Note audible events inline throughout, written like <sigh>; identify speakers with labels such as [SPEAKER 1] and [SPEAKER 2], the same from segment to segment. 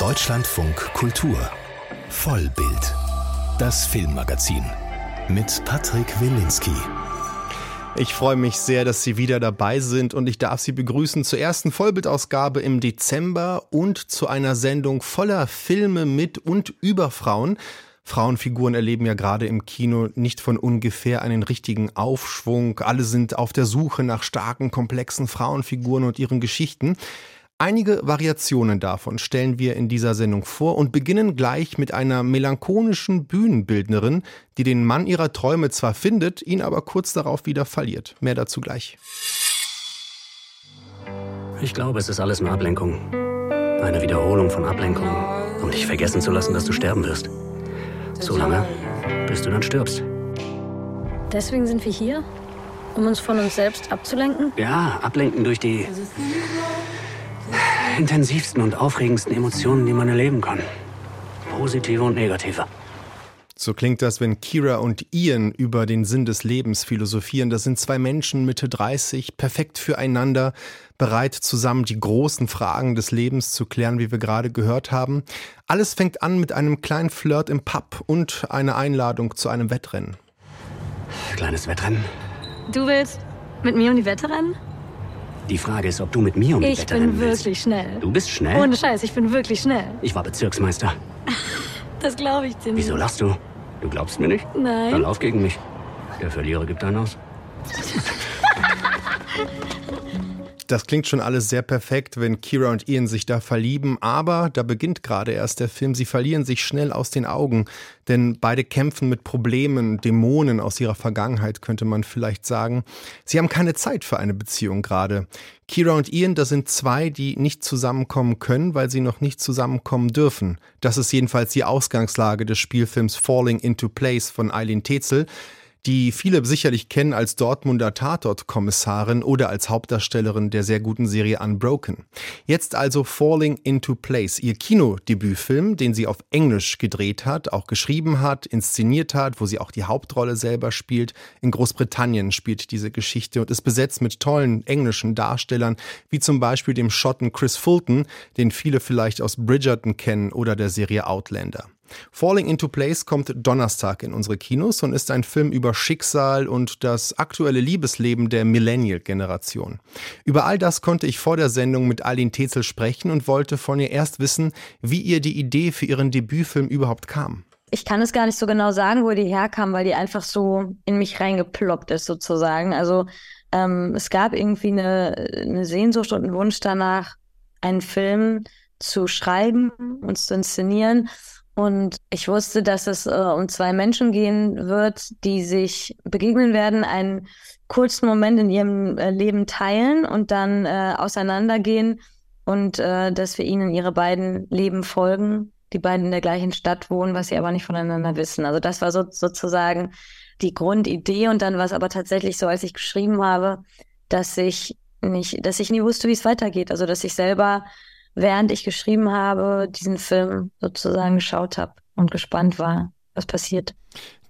[SPEAKER 1] Deutschlandfunk Kultur Vollbild. Das Filmmagazin mit Patrick Wilinski.
[SPEAKER 2] Ich freue mich sehr, dass Sie wieder dabei sind und ich darf Sie begrüßen zur ersten Vollbildausgabe im Dezember und zu einer Sendung voller Filme mit und über Frauen. Frauenfiguren erleben ja gerade im Kino nicht von ungefähr einen richtigen Aufschwung. Alle sind auf der Suche nach starken, komplexen Frauenfiguren und ihren Geschichten. Einige Variationen davon stellen wir in dieser Sendung vor und beginnen gleich mit einer melancholischen Bühnenbildnerin, die den Mann ihrer Träume zwar findet, ihn aber kurz darauf wieder verliert. Mehr dazu gleich.
[SPEAKER 3] Ich glaube, es ist alles nur Ablenkung. Eine Wiederholung von Ablenkung, um dich vergessen zu lassen, dass du sterben wirst. So lange, bis du dann stirbst.
[SPEAKER 4] Deswegen sind wir hier? Um uns von uns selbst abzulenken?
[SPEAKER 3] Ja, ablenken durch die intensivsten und aufregendsten Emotionen, die man erleben kann. Positive und negative.
[SPEAKER 2] So klingt das, wenn Kira und Ian über den Sinn des Lebens philosophieren. Das sind zwei Menschen Mitte 30, perfekt füreinander, bereit zusammen die großen Fragen des Lebens zu klären, wie wir gerade gehört haben. Alles fängt an mit einem kleinen Flirt im Pub und einer Einladung zu einem Wettrennen.
[SPEAKER 3] Kleines Wettrennen?
[SPEAKER 4] Du willst mit mir um die Wette rennen?
[SPEAKER 3] Die Frage ist, ob du mit mir um die
[SPEAKER 4] Ich
[SPEAKER 3] Wette
[SPEAKER 4] bin
[SPEAKER 3] rennen willst.
[SPEAKER 4] wirklich schnell.
[SPEAKER 3] Du bist schnell?
[SPEAKER 4] Ohne Scheiß, ich bin wirklich schnell.
[SPEAKER 3] Ich war Bezirksmeister. <laughs>
[SPEAKER 4] Das glaube ich dir nicht.
[SPEAKER 3] Wieso lachst du? Du glaubst mir nicht?
[SPEAKER 4] Nein.
[SPEAKER 3] Dann lauf gegen mich. Der Verlierer gibt einen aus. <laughs>
[SPEAKER 2] Das klingt schon alles sehr perfekt, wenn Kira und Ian sich da verlieben, aber da beginnt gerade erst der Film. Sie verlieren sich schnell aus den Augen, denn beide kämpfen mit Problemen, Dämonen aus ihrer Vergangenheit, könnte man vielleicht sagen. Sie haben keine Zeit für eine Beziehung gerade. Kira und Ian, das sind zwei, die nicht zusammenkommen können, weil sie noch nicht zusammenkommen dürfen. Das ist jedenfalls die Ausgangslage des Spielfilms Falling into Place von Eileen Tetzel die viele sicherlich kennen als Dortmunder Tatort-Kommissarin oder als Hauptdarstellerin der sehr guten Serie Unbroken. Jetzt also Falling into Place, ihr Kinodebütfilm, den sie auf Englisch gedreht hat, auch geschrieben hat, inszeniert hat, wo sie auch die Hauptrolle selber spielt. In Großbritannien spielt diese Geschichte und ist besetzt mit tollen englischen Darstellern, wie zum Beispiel dem Schotten Chris Fulton, den viele vielleicht aus Bridgerton kennen oder der Serie Outlander. Falling into Place kommt Donnerstag in unsere Kinos und ist ein Film über Schicksal und das aktuelle Liebesleben der Millennial-Generation. Über all das konnte ich vor der Sendung mit Aline Tetzel sprechen und wollte von ihr erst wissen, wie ihr die Idee für ihren Debütfilm überhaupt kam.
[SPEAKER 4] Ich kann es gar nicht so genau sagen, wo die herkam, weil die einfach so in mich reingeploppt ist, sozusagen. Also ähm, es gab irgendwie eine, eine Sehnsucht und einen Wunsch danach, einen Film zu schreiben und zu inszenieren. Und ich wusste, dass es äh, um zwei Menschen gehen wird, die sich begegnen werden, einen kurzen Moment in ihrem äh, Leben teilen und dann äh, auseinandergehen und äh, dass wir ihnen ihre beiden Leben folgen, die beiden in der gleichen Stadt wohnen, was sie aber nicht voneinander wissen. Also das war so, sozusagen die Grundidee und dann war es aber tatsächlich so, als ich geschrieben habe, dass ich nicht, dass ich nie wusste, wie es weitergeht. Also dass ich selber während ich geschrieben habe, diesen Film sozusagen geschaut habe und gespannt war, was passiert.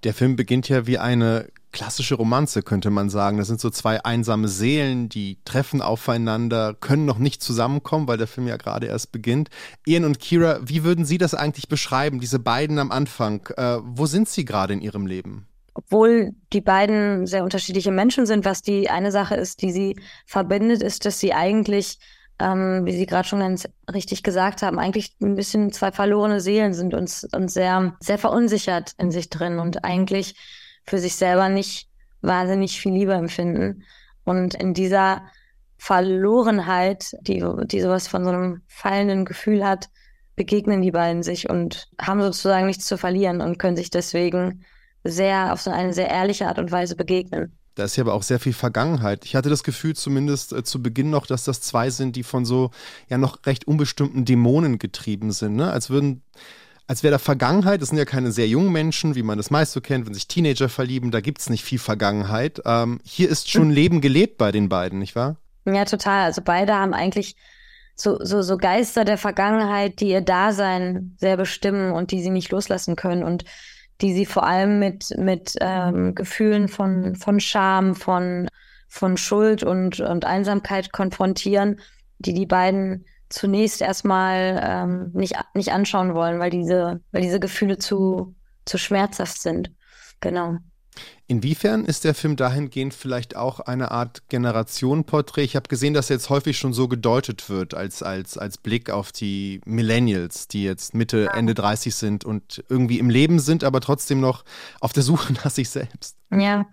[SPEAKER 2] Der Film beginnt ja wie eine klassische Romanze, könnte man sagen. Das sind so zwei einsame Seelen, die treffen aufeinander, können noch nicht zusammenkommen, weil der Film ja gerade erst beginnt. Ian und Kira, wie würden Sie das eigentlich beschreiben, diese beiden am Anfang? Äh, wo sind sie gerade in ihrem Leben?
[SPEAKER 4] Obwohl die beiden sehr unterschiedliche Menschen sind, was die eine Sache ist, die sie verbindet, ist, dass sie eigentlich ähm, wie Sie gerade schon ganz richtig gesagt haben, eigentlich ein bisschen zwei verlorene Seelen sind und, und sehr, sehr verunsichert in sich drin und eigentlich für sich selber nicht wahnsinnig viel Liebe empfinden. Und in dieser Verlorenheit, die, die sowas von so einem fallenden Gefühl hat, begegnen die beiden sich und haben sozusagen nichts zu verlieren und können sich deswegen sehr auf so eine sehr ehrliche Art und Weise begegnen.
[SPEAKER 2] Da ist ja aber auch sehr viel Vergangenheit. Ich hatte das Gefühl, zumindest äh, zu Beginn noch, dass das zwei sind, die von so ja noch recht unbestimmten Dämonen getrieben sind. Ne? Als würden, als wäre da Vergangenheit, das sind ja keine sehr jungen Menschen, wie man das meist so kennt, wenn sich Teenager verlieben, da gibt es nicht viel Vergangenheit. Ähm, hier ist schon Leben gelebt bei den beiden, nicht wahr?
[SPEAKER 4] Ja, total. Also beide haben eigentlich so, so, so Geister der Vergangenheit, die ihr Dasein sehr bestimmen und die sie nicht loslassen können. Und die sie vor allem mit, mit ähm, Gefühlen von, von Scham, von, von Schuld und, und Einsamkeit konfrontieren, die die beiden zunächst erstmal ähm, nicht, nicht anschauen wollen, weil diese, weil diese Gefühle zu, zu schmerzhaft sind. Genau.
[SPEAKER 2] Inwiefern ist der Film dahingehend vielleicht auch eine Art Generationenporträt? Ich habe gesehen, dass er jetzt häufig schon so gedeutet wird, als, als, als Blick auf die Millennials, die jetzt Mitte, Ende 30 sind und irgendwie im Leben sind, aber trotzdem noch auf der Suche <laughs> nach sich selbst.
[SPEAKER 4] Ja,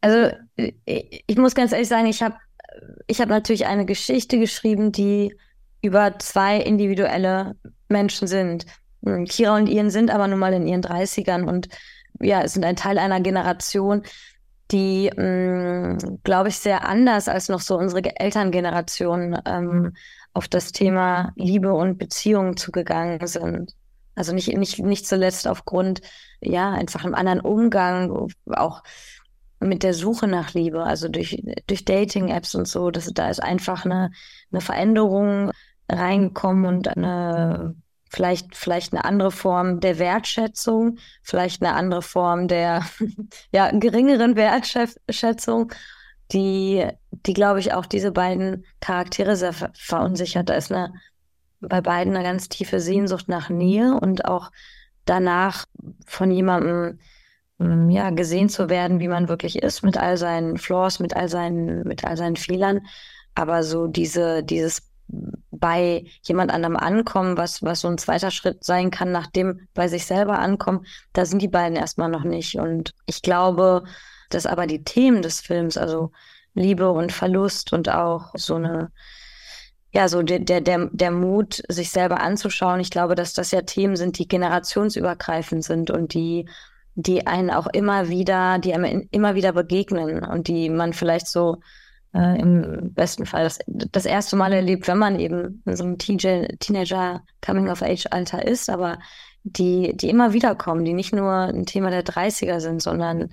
[SPEAKER 4] also ich, ich muss ganz ehrlich sagen, ich habe ich hab natürlich eine Geschichte geschrieben, die über zwei individuelle Menschen sind. Kira und Ian sind aber nun mal in ihren 30ern und ja, sind ein Teil einer Generation, die, mm, glaube ich, sehr anders als noch so unsere Elterngeneration ähm, auf das Thema Liebe und Beziehungen zugegangen sind. Also nicht, nicht, nicht zuletzt aufgrund, ja, einfach einem anderen Umgang, auch mit der Suche nach Liebe, also durch, durch Dating-Apps und so, dass da ist einfach eine, eine Veränderung reingekommen und eine vielleicht, vielleicht eine andere Form der Wertschätzung, vielleicht eine andere Form der <laughs> ja, geringeren Wertschätzung, die, die glaube ich, auch diese beiden Charaktere sehr ver verunsichert. Da ist eine, bei beiden eine ganz tiefe Sehnsucht nach Nähe und auch danach von jemandem mm, ja, gesehen zu werden, wie man wirklich ist, mit all seinen Flaws, mit all seinen, mit all seinen Fehlern. Aber so diese, dieses bei jemand anderem ankommen, was, was so ein zweiter Schritt sein kann, nachdem bei sich selber ankommen, da sind die beiden erstmal noch nicht. Und ich glaube, dass aber die Themen des Films, also Liebe und Verlust und auch so eine, ja, so der, der, der, der Mut, sich selber anzuschauen, ich glaube, dass das ja Themen sind, die generationsübergreifend sind und die, die einen auch immer wieder, die einem immer wieder begegnen und die man vielleicht so äh, im besten Fall das, das erste Mal erlebt, wenn man eben in so einem Teenager Coming-of-Age-Alter ist, aber die, die immer wieder kommen, die nicht nur ein Thema der 30er sind, sondern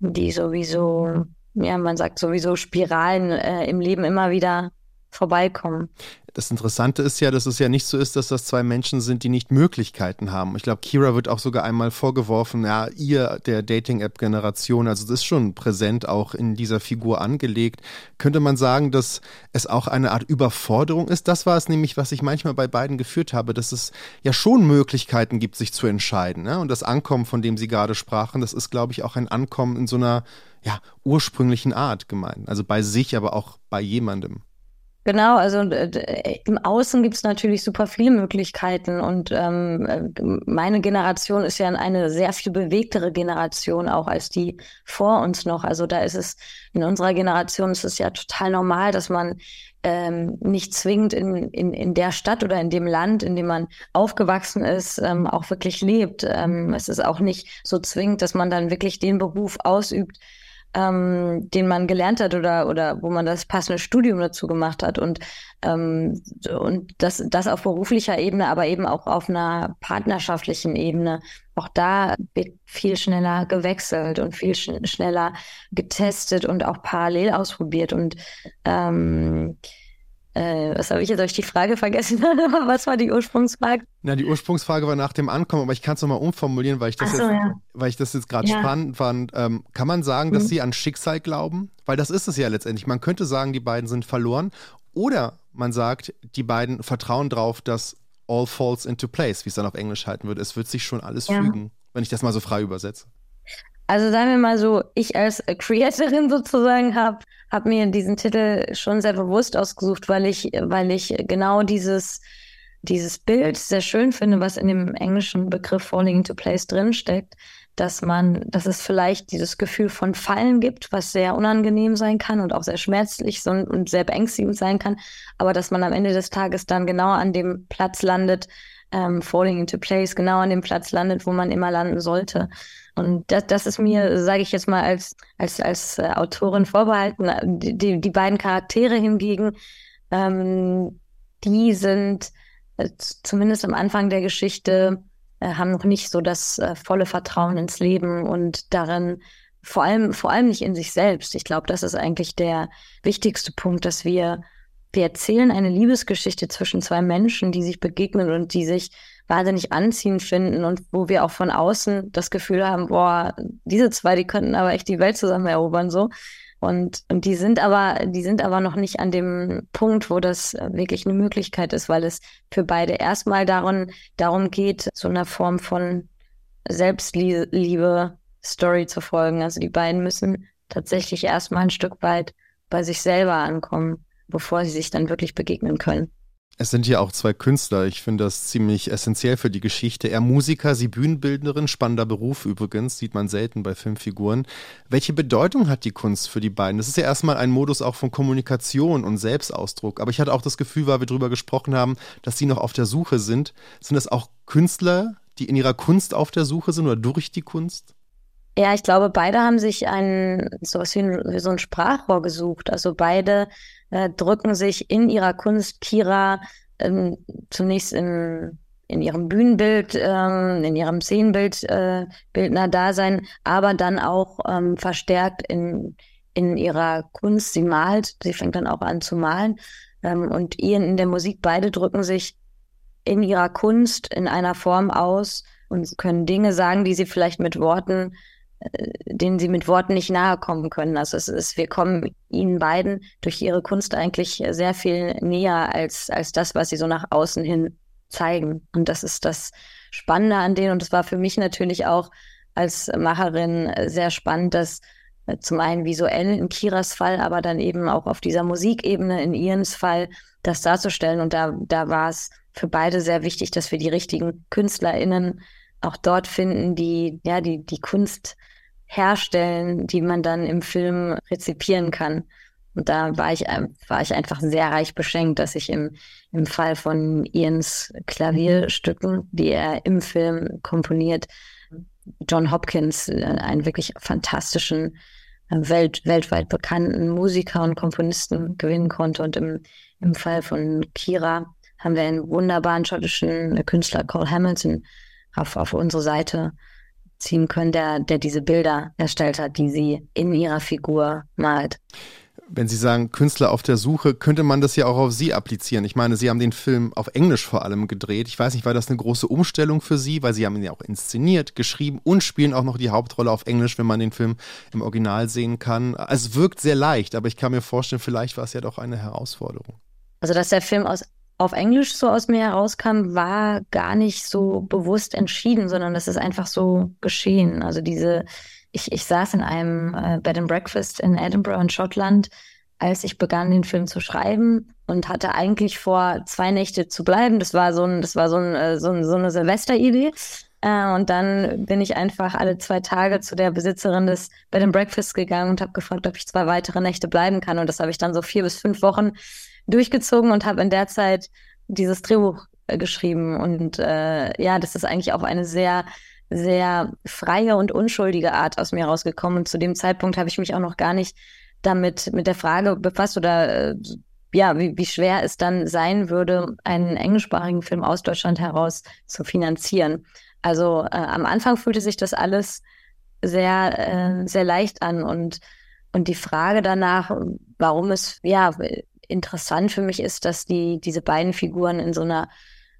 [SPEAKER 4] die sowieso, ja, man sagt sowieso Spiralen äh, im Leben immer wieder vorbeikommen.
[SPEAKER 2] Das Interessante ist ja, dass es ja nicht so ist, dass das zwei Menschen sind, die nicht Möglichkeiten haben. Ich glaube, Kira wird auch sogar einmal vorgeworfen, ja, ihr der Dating-App-Generation, also das ist schon präsent auch in dieser Figur angelegt. Könnte man sagen, dass es auch eine Art Überforderung ist? Das war es nämlich, was ich manchmal bei beiden geführt habe, dass es ja schon Möglichkeiten gibt, sich zu entscheiden. Ne? Und das Ankommen, von dem Sie gerade sprachen, das ist, glaube ich, auch ein Ankommen in so einer ja, ursprünglichen Art gemeint. Also bei sich, aber auch bei jemandem.
[SPEAKER 4] Genau, also äh, im Außen gibt es natürlich super viele Möglichkeiten und ähm, äh, meine Generation ist ja eine sehr viel bewegtere Generation auch als die vor uns noch. Also da ist es in unserer Generation ist es ja total normal, dass man ähm, nicht zwingend in, in, in der Stadt oder in dem Land, in dem man aufgewachsen ist, ähm, auch wirklich lebt. Ähm, es ist auch nicht so zwingend, dass man dann wirklich den Beruf ausübt, ähm, den man gelernt hat oder, oder wo man das passende Studium dazu gemacht hat und, ähm, und das, das auf beruflicher Ebene, aber eben auch auf einer partnerschaftlichen Ebene. Auch da wird viel schneller gewechselt und viel sch schneller getestet und auch parallel ausprobiert und ähm, äh, was habe ich jetzt euch die Frage vergessen? <laughs> was war die Ursprungsfrage?
[SPEAKER 2] Na, die Ursprungsfrage war nach dem Ankommen, aber ich kann es nochmal umformulieren, weil ich das so, jetzt, ja. weil ich das jetzt gerade ja. spannend fand. Ähm, kann man sagen, dass mhm. sie an Schicksal glauben? Weil das ist es ja letztendlich. Man könnte sagen, die beiden sind verloren. Oder man sagt, die beiden vertrauen darauf, dass all falls into place, wie es dann auf Englisch halten würde. Es wird sich schon alles ja. fügen, wenn ich das mal so frei übersetze.
[SPEAKER 4] Also sagen wir mal so, ich als Creatorin sozusagen habe hab mir diesen Titel schon sehr bewusst ausgesucht, weil ich, weil ich genau dieses, dieses Bild sehr schön finde, was in dem englischen Begriff Falling into Place drinsteckt, dass man, dass es vielleicht dieses Gefühl von Fallen gibt, was sehr unangenehm sein kann und auch sehr schmerzlich und sehr beängstigend sein kann, aber dass man am Ende des Tages dann genau an dem Platz landet, ähm, Falling into Place, genau an dem Platz landet, wo man immer landen sollte. Und das, das ist mir, sage ich jetzt mal, als, als, als äh, Autorin vorbehalten. Die, die beiden Charaktere hingegen, ähm, die sind äh, zumindest am Anfang der Geschichte, äh, haben noch nicht so das äh, volle Vertrauen ins Leben und darin, vor allem, vor allem nicht in sich selbst. Ich glaube, das ist eigentlich der wichtigste Punkt, dass wir, wir erzählen eine Liebesgeschichte zwischen zwei Menschen, die sich begegnen und die sich wahnsinnig anziehend finden und wo wir auch von außen das Gefühl haben, boah, diese zwei, die könnten aber echt die Welt zusammen erobern, so. Und, und die sind aber, die sind aber noch nicht an dem Punkt, wo das wirklich eine Möglichkeit ist, weil es für beide erstmal darum, darum geht, so einer Form von Selbstliebe Story zu folgen. Also die beiden müssen tatsächlich erstmal ein Stück weit bei sich selber ankommen, bevor sie sich dann wirklich begegnen können.
[SPEAKER 2] Es sind hier auch zwei Künstler. Ich finde das ziemlich essentiell für die Geschichte. Er Musiker, sie Bühnenbildnerin, spannender Beruf übrigens, sieht man selten bei Filmfiguren. Welche Bedeutung hat die Kunst für die beiden? Das ist ja erstmal ein Modus auch von Kommunikation und Selbstausdruck. Aber ich hatte auch das Gefühl, weil wir darüber gesprochen haben, dass sie noch auf der Suche sind. Sind das auch Künstler, die in ihrer Kunst auf der Suche sind oder durch die Kunst?
[SPEAKER 4] Ja, ich glaube, beide haben sich ein sowas wie, ein, wie so ein Sprachrohr gesucht. Also beide äh, drücken sich in ihrer Kunst Kira ähm, zunächst in, in ihrem Bühnenbild, ähm, in ihrem Szenenbild, äh, Bildner-Dasein, aber dann auch ähm, verstärkt in, in ihrer Kunst. Sie malt, sie fängt dann auch an zu malen. Ähm, und Ian in der Musik, beide drücken sich in ihrer Kunst in einer Form aus und können Dinge sagen, die sie vielleicht mit Worten denen sie mit Worten nicht nahe kommen können. Also es ist, wir kommen ihnen beiden durch ihre Kunst eigentlich sehr viel näher als, als das, was sie so nach außen hin zeigen. Und das ist das Spannende an denen. Und es war für mich natürlich auch als Macherin sehr spannend, dass äh, zum einen visuell in Kiras Fall, aber dann eben auch auf dieser Musikebene in Ians Fall das darzustellen. Und da, da war es für beide sehr wichtig, dass wir die richtigen KünstlerInnen auch dort finden, die ja die die Kunst herstellen, die man dann im Film rezipieren kann. Und da war ich, war ich einfach sehr reich beschenkt, dass ich im, im Fall von Ians Klavierstücken, die er im Film komponiert, John Hopkins, äh, einen wirklich fantastischen, äh, welt, weltweit bekannten Musiker und Komponisten gewinnen konnte. Und im, im Fall von Kira haben wir einen wunderbaren schottischen Künstler, Cole Hamilton, auf, auf unsere Seite ziehen können, der, der diese Bilder erstellt hat, die sie in ihrer Figur malt.
[SPEAKER 2] Wenn Sie sagen Künstler auf der Suche, könnte man das ja auch auf Sie applizieren. Ich meine, Sie haben den Film auf Englisch vor allem gedreht. Ich weiß nicht, war das eine große Umstellung für Sie, weil Sie haben ihn ja auch inszeniert, geschrieben und spielen auch noch die Hauptrolle auf Englisch, wenn man den Film im Original sehen kann. Also es wirkt sehr leicht, aber ich kann mir vorstellen, vielleicht war es ja doch eine Herausforderung.
[SPEAKER 4] Also, dass der Film aus auf Englisch so aus mir herauskam, war gar nicht so bewusst entschieden, sondern das ist einfach so geschehen. Also diese, ich, ich saß in einem äh, Bed and Breakfast in Edinburgh in Schottland, als ich begann, den Film zu schreiben und hatte eigentlich vor, zwei Nächte zu bleiben. Das war so ein, das war so ein, äh, so, ein, so eine Silvesteridee. Äh, und dann bin ich einfach alle zwei Tage zu der Besitzerin des Bed and Breakfast gegangen und habe gefragt, ob ich zwei weitere Nächte bleiben kann. Und das habe ich dann so vier bis fünf Wochen durchgezogen und habe in der Zeit dieses Drehbuch äh, geschrieben. Und äh, ja, das ist eigentlich auch eine sehr, sehr freie und unschuldige Art aus mir rausgekommen. Und zu dem Zeitpunkt habe ich mich auch noch gar nicht damit mit der Frage befasst oder äh, ja, wie, wie schwer es dann sein würde, einen englischsprachigen Film aus Deutschland heraus zu finanzieren. Also äh, am Anfang fühlte sich das alles sehr, äh, sehr leicht an und und die Frage danach, warum es ja interessant für mich ist, dass die, diese beiden Figuren in so einer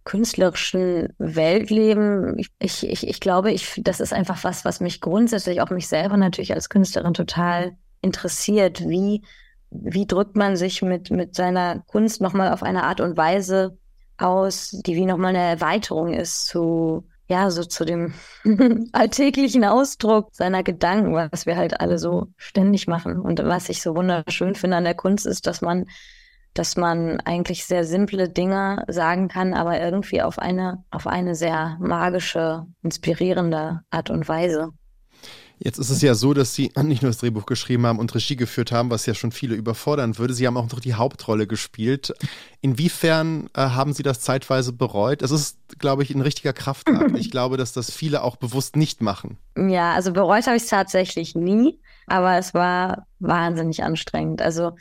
[SPEAKER 4] künstlerischen Welt leben. Ich, ich, ich glaube, ich, das ist einfach was, was mich grundsätzlich, auch mich selber natürlich als Künstlerin total interessiert. Wie, wie drückt man sich mit, mit seiner Kunst nochmal auf eine Art und Weise aus, die wie nochmal eine Erweiterung ist zu, ja, so zu dem <laughs> alltäglichen Ausdruck seiner Gedanken, was wir halt alle so ständig machen. Und was ich so wunderschön finde an der Kunst ist, dass man dass man eigentlich sehr simple Dinge sagen kann, aber irgendwie auf eine, auf eine sehr magische, inspirierende Art und Weise.
[SPEAKER 2] Jetzt ist es ja so, dass Sie <clears throat> nicht nur das Drehbuch geschrieben haben und Regie geführt haben, was ja schon viele überfordern würde. Sie haben auch noch die Hauptrolle gespielt. Inwiefern äh, haben Sie das zeitweise bereut? Es ist, glaube ich, ein richtiger Kraftakt. Ich glaube, dass das viele auch bewusst nicht machen.
[SPEAKER 4] Ja, also bereut habe ich es tatsächlich nie, aber es war wahnsinnig anstrengend. Also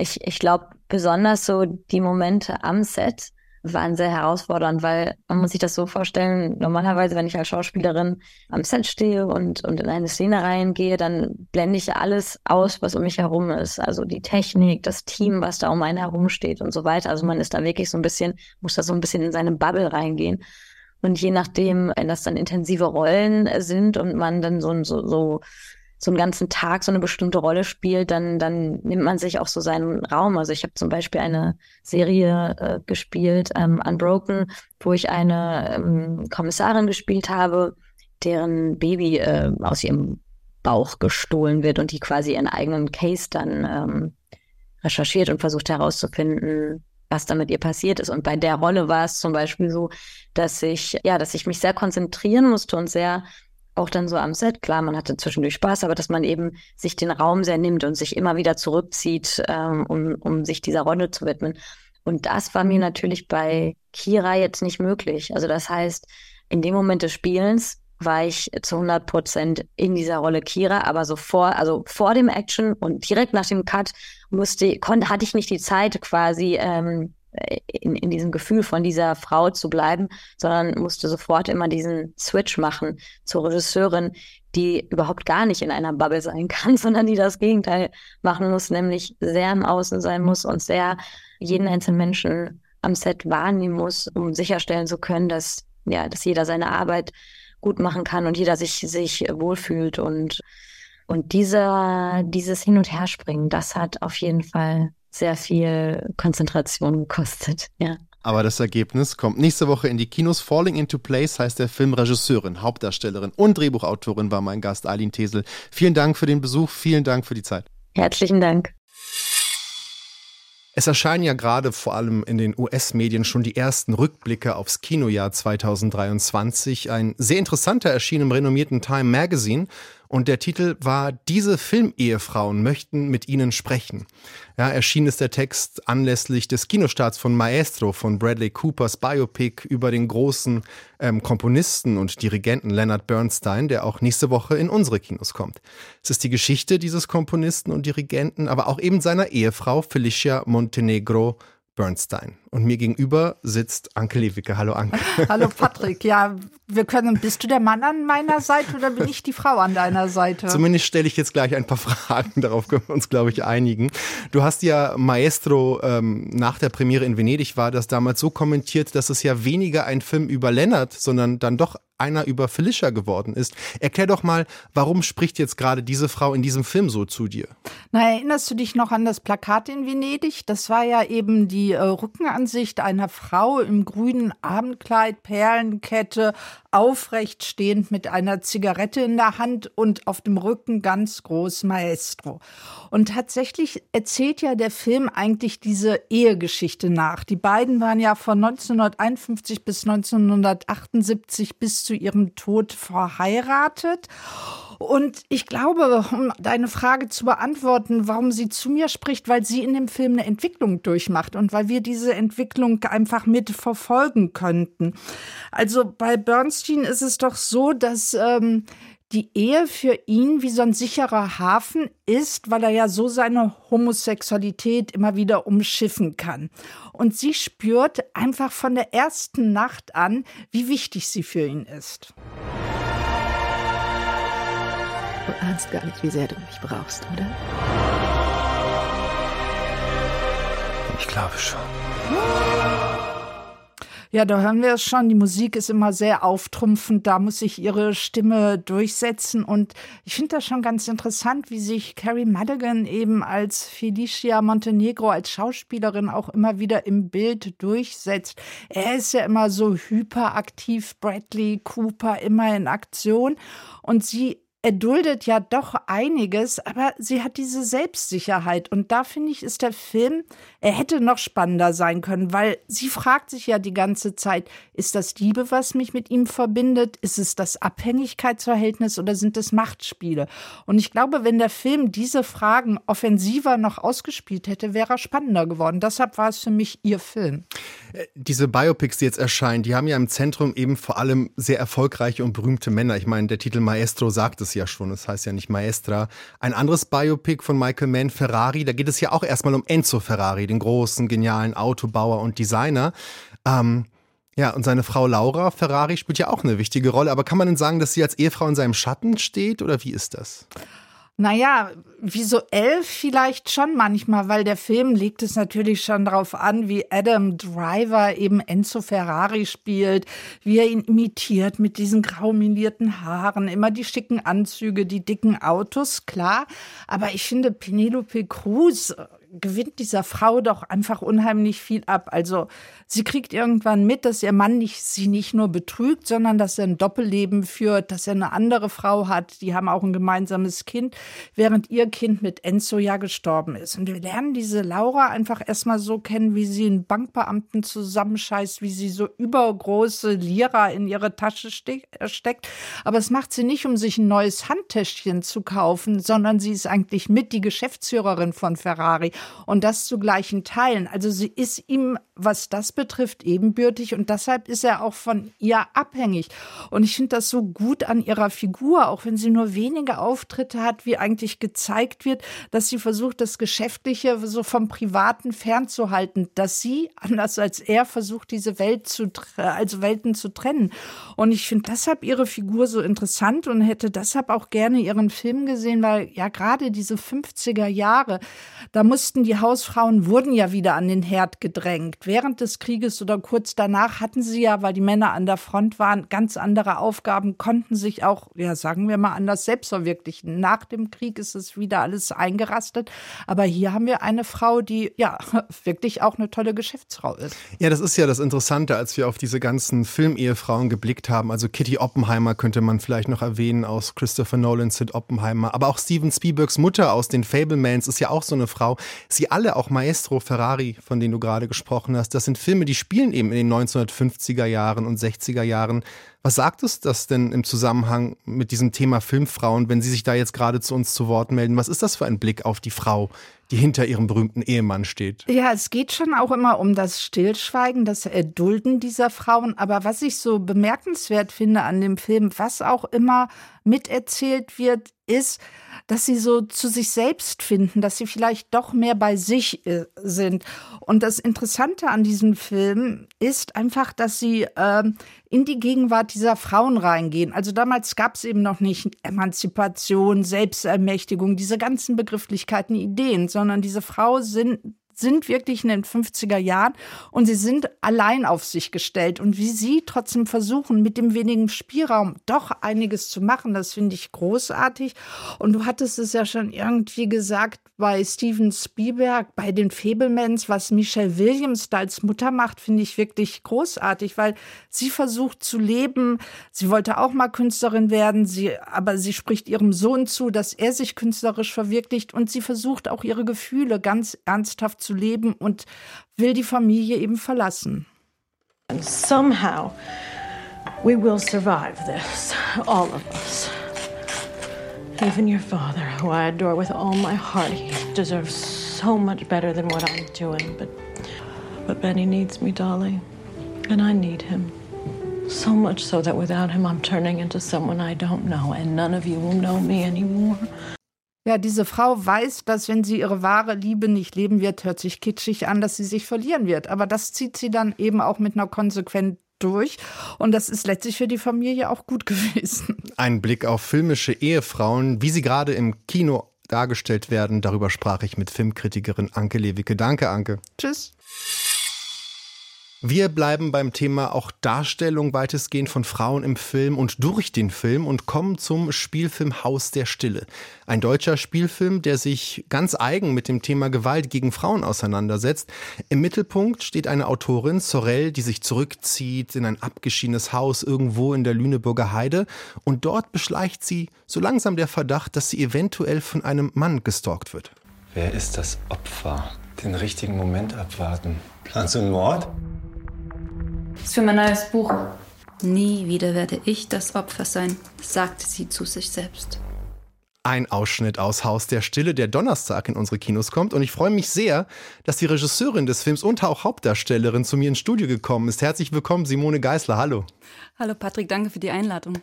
[SPEAKER 4] ich, ich glaube, besonders so die Momente am Set waren sehr herausfordernd, weil man muss sich das so vorstellen, normalerweise, wenn ich als Schauspielerin am Set stehe und, und in eine Szene reingehe, dann blende ich alles aus, was um mich herum ist. Also die Technik, das Team, was da um einen herum steht und so weiter. Also man ist da wirklich so ein bisschen, muss da so ein bisschen in seine Bubble reingehen. Und je nachdem, wenn das dann intensive Rollen sind und man dann so, so, so so einen ganzen Tag so eine bestimmte Rolle spielt, dann, dann nimmt man sich auch so seinen Raum. Also ich habe zum Beispiel eine Serie äh, gespielt, ähm, Unbroken, wo ich eine ähm, Kommissarin gespielt habe, deren Baby äh, aus ihrem Bauch gestohlen wird und die quasi ihren eigenen Case dann ähm, recherchiert und versucht herauszufinden, was da mit ihr passiert ist. Und bei der Rolle war es zum Beispiel so, dass ich, ja, dass ich mich sehr konzentrieren musste und sehr auch dann so am Set, klar, man hatte zwischendurch Spaß, aber dass man eben sich den Raum sehr nimmt und sich immer wieder zurückzieht, ähm, um, um sich dieser Rolle zu widmen. Und das war mir natürlich bei Kira jetzt nicht möglich. Also das heißt, in dem Moment des Spielens war ich zu 100 Prozent in dieser Rolle Kira, aber so vor, also vor dem Action und direkt nach dem Cut musste, konnte, hatte ich nicht die Zeit quasi ähm, in, in diesem Gefühl von dieser Frau zu bleiben, sondern musste sofort immer diesen Switch machen zur Regisseurin, die überhaupt gar nicht in einer Bubble sein kann, <laughs> sondern die das Gegenteil machen muss, nämlich sehr im Außen sein muss und sehr jeden einzelnen Menschen am Set wahrnehmen muss, um sicherstellen zu können, dass ja, dass jeder seine Arbeit gut machen kann und jeder sich sich wohlfühlt. Und und dieser dieses Hin und Herspringen, das hat auf jeden Fall sehr viel Konzentration gekostet, ja.
[SPEAKER 2] Aber das Ergebnis kommt nächste Woche in die Kinos. Falling into Place heißt der Film Regisseurin, Hauptdarstellerin und Drehbuchautorin war mein Gast Aline Tesel. Vielen Dank für den Besuch, vielen Dank für die Zeit.
[SPEAKER 4] Herzlichen Dank.
[SPEAKER 2] Es erscheinen ja gerade vor allem in den US-Medien schon die ersten Rückblicke aufs Kinojahr 2023. Ein sehr interessanter erschien im renommierten Time Magazine und der Titel war Diese Filmehefrauen möchten mit Ihnen sprechen. Ja, erschienen ist der Text anlässlich des Kinostarts von Maestro von Bradley Coopers Biopic über den großen ähm, Komponisten und Dirigenten Leonard Bernstein, der auch nächste Woche in unsere Kinos kommt. Es ist die Geschichte dieses Komponisten und Dirigenten, aber auch eben seiner Ehefrau Felicia Montenegro Bernstein. Und mir gegenüber sitzt Anke Lewicke. Hallo Anke. <laughs>
[SPEAKER 5] Hallo Patrick. Ja, wir können, bist du der Mann an meiner Seite oder bin ich die Frau an deiner Seite?
[SPEAKER 2] Zumindest stelle ich jetzt gleich ein paar <laughs> Fragen, darauf können wir uns, glaube ich, einigen. Du hast ja Maestro ähm, nach der Premiere in Venedig war das damals so kommentiert, dass es ja weniger ein Film über Lennart, sondern dann doch einer über Felicia geworden ist. Erklär doch mal, warum spricht jetzt gerade diese Frau in diesem Film so zu dir?
[SPEAKER 5] Na, erinnerst du dich noch an das Plakat in Venedig? Das war ja eben die äh, Rückenansicht einer Frau im grünen Abendkleid, Perlenkette, aufrecht stehend mit einer Zigarette in der Hand und auf dem Rücken ganz groß Maestro. Und tatsächlich erzählt ja der Film eigentlich diese Ehegeschichte nach. Die beiden waren ja von 1951 bis 1978 bis zu ihrem Tod verheiratet. Und ich glaube, um deine Frage zu beantworten, warum sie zu mir spricht, weil sie in dem Film eine Entwicklung durchmacht und weil wir diese Entwicklung einfach mit verfolgen könnten. Also bei Bernstein ist es doch so, dass ähm, die Ehe für ihn wie so ein sicherer Hafen ist, weil er ja so seine Homosexualität immer wieder umschiffen kann. Und sie spürt einfach von der ersten Nacht an, wie wichtig sie für ihn ist.
[SPEAKER 6] Du ahnst gar nicht, wie sehr du mich brauchst, oder?
[SPEAKER 2] Ich glaube schon.
[SPEAKER 5] Ja, da hören wir es schon. Die Musik ist immer sehr auftrumpfend. Da muss sich ihre Stimme durchsetzen. Und ich finde das schon ganz interessant, wie sich Carrie Madigan eben als Felicia Montenegro, als Schauspielerin auch immer wieder im Bild durchsetzt. Er ist ja immer so hyperaktiv, Bradley Cooper immer in Aktion. Und sie er duldet ja doch einiges, aber sie hat diese Selbstsicherheit. Und da finde ich, ist der Film, er hätte noch spannender sein können, weil sie fragt sich ja die ganze Zeit, ist das Liebe, was mich mit ihm verbindet? Ist es das Abhängigkeitsverhältnis oder sind es Machtspiele? Und ich glaube, wenn der Film diese Fragen offensiver noch ausgespielt hätte, wäre er spannender geworden. Deshalb war es für mich ihr Film.
[SPEAKER 2] Äh, diese Biopics, die jetzt erscheinen, die haben ja im Zentrum eben vor allem sehr erfolgreiche und berühmte Männer. Ich meine, der Titel Maestro sagt es ja schon, es das heißt ja nicht Maestra. Ein anderes Biopic von Michael Mann, Ferrari, da geht es ja auch erstmal um Enzo Ferrari, den großen, genialen Autobauer und Designer. Ähm, ja, und seine Frau Laura Ferrari spielt ja auch eine wichtige Rolle. Aber kann man denn sagen, dass sie als Ehefrau in seinem Schatten steht oder wie ist das?
[SPEAKER 5] Naja, visuell vielleicht schon manchmal, weil der Film legt es natürlich schon darauf an, wie Adam Driver eben Enzo Ferrari spielt, wie er ihn imitiert mit diesen grauminierten Haaren, immer die schicken Anzüge, die dicken Autos, klar. Aber ich finde Penelope Cruz gewinnt dieser Frau doch einfach unheimlich viel ab. Also sie kriegt irgendwann mit, dass ihr Mann nicht, sie nicht nur betrügt, sondern dass er ein Doppelleben führt, dass er eine andere Frau hat. Die haben auch ein gemeinsames Kind, während ihr Kind mit Enzo ja gestorben ist. Und wir lernen diese Laura einfach erstmal so kennen, wie sie einen Bankbeamten zusammenscheißt, wie sie so übergroße Lira in ihre Tasche äh, steckt. Aber es macht sie nicht, um sich ein neues Handtäschchen zu kaufen, sondern sie ist eigentlich mit die Geschäftsführerin von Ferrari und das zu gleichen Teilen. Also sie ist ihm, was das betrifft, ebenbürtig und deshalb ist er auch von ihr abhängig. Und ich finde das so gut an ihrer Figur, auch wenn sie nur wenige Auftritte hat, wie eigentlich gezeigt wird, dass sie versucht, das Geschäftliche so vom Privaten fernzuhalten, dass sie, anders als er, versucht, diese Welt zu, also Welten zu trennen. Und ich finde deshalb ihre Figur so interessant und hätte deshalb auch gerne ihren Film gesehen, weil ja gerade diese 50er Jahre, da muss mussten, die Hausfrauen wurden ja wieder an den Herd gedrängt. Während des Krieges oder kurz danach hatten sie ja, weil die Männer an der Front waren, ganz andere Aufgaben, konnten sich auch, ja, sagen wir mal, anders selbst verwirklichen. Nach dem Krieg ist es wieder alles eingerastet. Aber hier haben wir eine Frau, die ja <laughs> wirklich auch eine tolle Geschäftsfrau ist.
[SPEAKER 2] Ja, das ist ja das Interessante, als wir auf diese ganzen Filmehefrauen geblickt haben. Also Kitty Oppenheimer könnte man vielleicht noch erwähnen aus Christopher Nolan, Sid Oppenheimer. Aber auch Steven Spielbergs Mutter aus den Fablemans ist ja auch so eine Frau, Sie alle, auch Maestro Ferrari, von denen du gerade gesprochen hast, das sind Filme, die spielen eben in den 1950er Jahren und 60er Jahren. Was sagt es das denn im Zusammenhang mit diesem Thema Filmfrauen, wenn Sie sich da jetzt gerade zu uns zu Wort melden? Was ist das für ein Blick auf die Frau, die hinter ihrem berühmten Ehemann steht?
[SPEAKER 5] Ja, es geht schon auch immer um das Stillschweigen, das Erdulden dieser Frauen. Aber was ich so bemerkenswert finde an dem Film, was auch immer miterzählt wird, ist, dass sie so zu sich selbst finden, dass sie vielleicht doch mehr bei sich äh, sind. Und das Interessante an diesem Film ist einfach, dass sie äh, in die Gegenwart dieser Frauen reingehen. Also damals gab es eben noch nicht Emanzipation, Selbstermächtigung, diese ganzen Begrifflichkeiten, Ideen, sondern diese Frauen sind sind wirklich in den 50er Jahren und sie sind allein auf sich gestellt. Und wie sie trotzdem versuchen, mit dem wenigen Spielraum doch einiges zu machen, das finde ich großartig. Und du hattest es ja schon irgendwie gesagt bei Steven Spielberg, bei den Fablemans, was Michelle Williams da als Mutter macht, finde ich wirklich großartig, weil sie versucht zu leben. Sie wollte auch mal Künstlerin werden, sie, aber sie spricht ihrem Sohn zu, dass er sich künstlerisch verwirklicht und sie versucht auch ihre Gefühle ganz ernsthaft zu leben und will die Familie eben verlassen.
[SPEAKER 7] And somehow we will survive this, all of us. Even your father, who I adore with all my heart, he deserves so much better than what I'm doing. But, but Benny needs me, Dolly, and I need him. So much so that without him, I'm turning into someone I don't know, and none of you will know me anymore.
[SPEAKER 5] Ja, diese Frau weiß, dass wenn sie ihre wahre Liebe nicht leben wird, hört sich kitschig an, dass sie sich verlieren wird. Aber das zieht sie dann eben auch mit einer Konsequenz durch. Und das ist letztlich für die Familie auch gut <laughs> gewesen.
[SPEAKER 2] Ein Blick auf filmische Ehefrauen, wie sie gerade im Kino dargestellt werden. Darüber sprach ich mit Filmkritikerin Anke Lewicke. Danke, Anke.
[SPEAKER 5] Tschüss.
[SPEAKER 2] Wir bleiben beim Thema auch Darstellung weitestgehend von Frauen im Film und durch den Film und kommen zum Spielfilm Haus der Stille. Ein deutscher Spielfilm, der sich ganz eigen mit dem Thema Gewalt gegen Frauen auseinandersetzt. Im Mittelpunkt steht eine Autorin, Sorel, die sich zurückzieht in ein abgeschiedenes Haus irgendwo in der Lüneburger Heide und dort beschleicht sie so langsam der Verdacht, dass sie eventuell von einem Mann gestalkt wird.
[SPEAKER 8] Wer ist das Opfer? Den richtigen Moment abwarten. Planst du einen Mord?
[SPEAKER 9] Das ist für mein neues Buch.
[SPEAKER 6] Nie wieder werde ich das Opfer sein, sagte sie zu sich selbst.
[SPEAKER 2] Ein Ausschnitt aus Haus der Stille, der Donnerstag in unsere Kinos kommt. Und ich freue mich sehr, dass die Regisseurin des Films und auch Hauptdarstellerin zu mir ins Studio gekommen ist. Herzlich willkommen, Simone Geisler. Hallo.
[SPEAKER 9] Hallo Patrick, danke für die Einladung.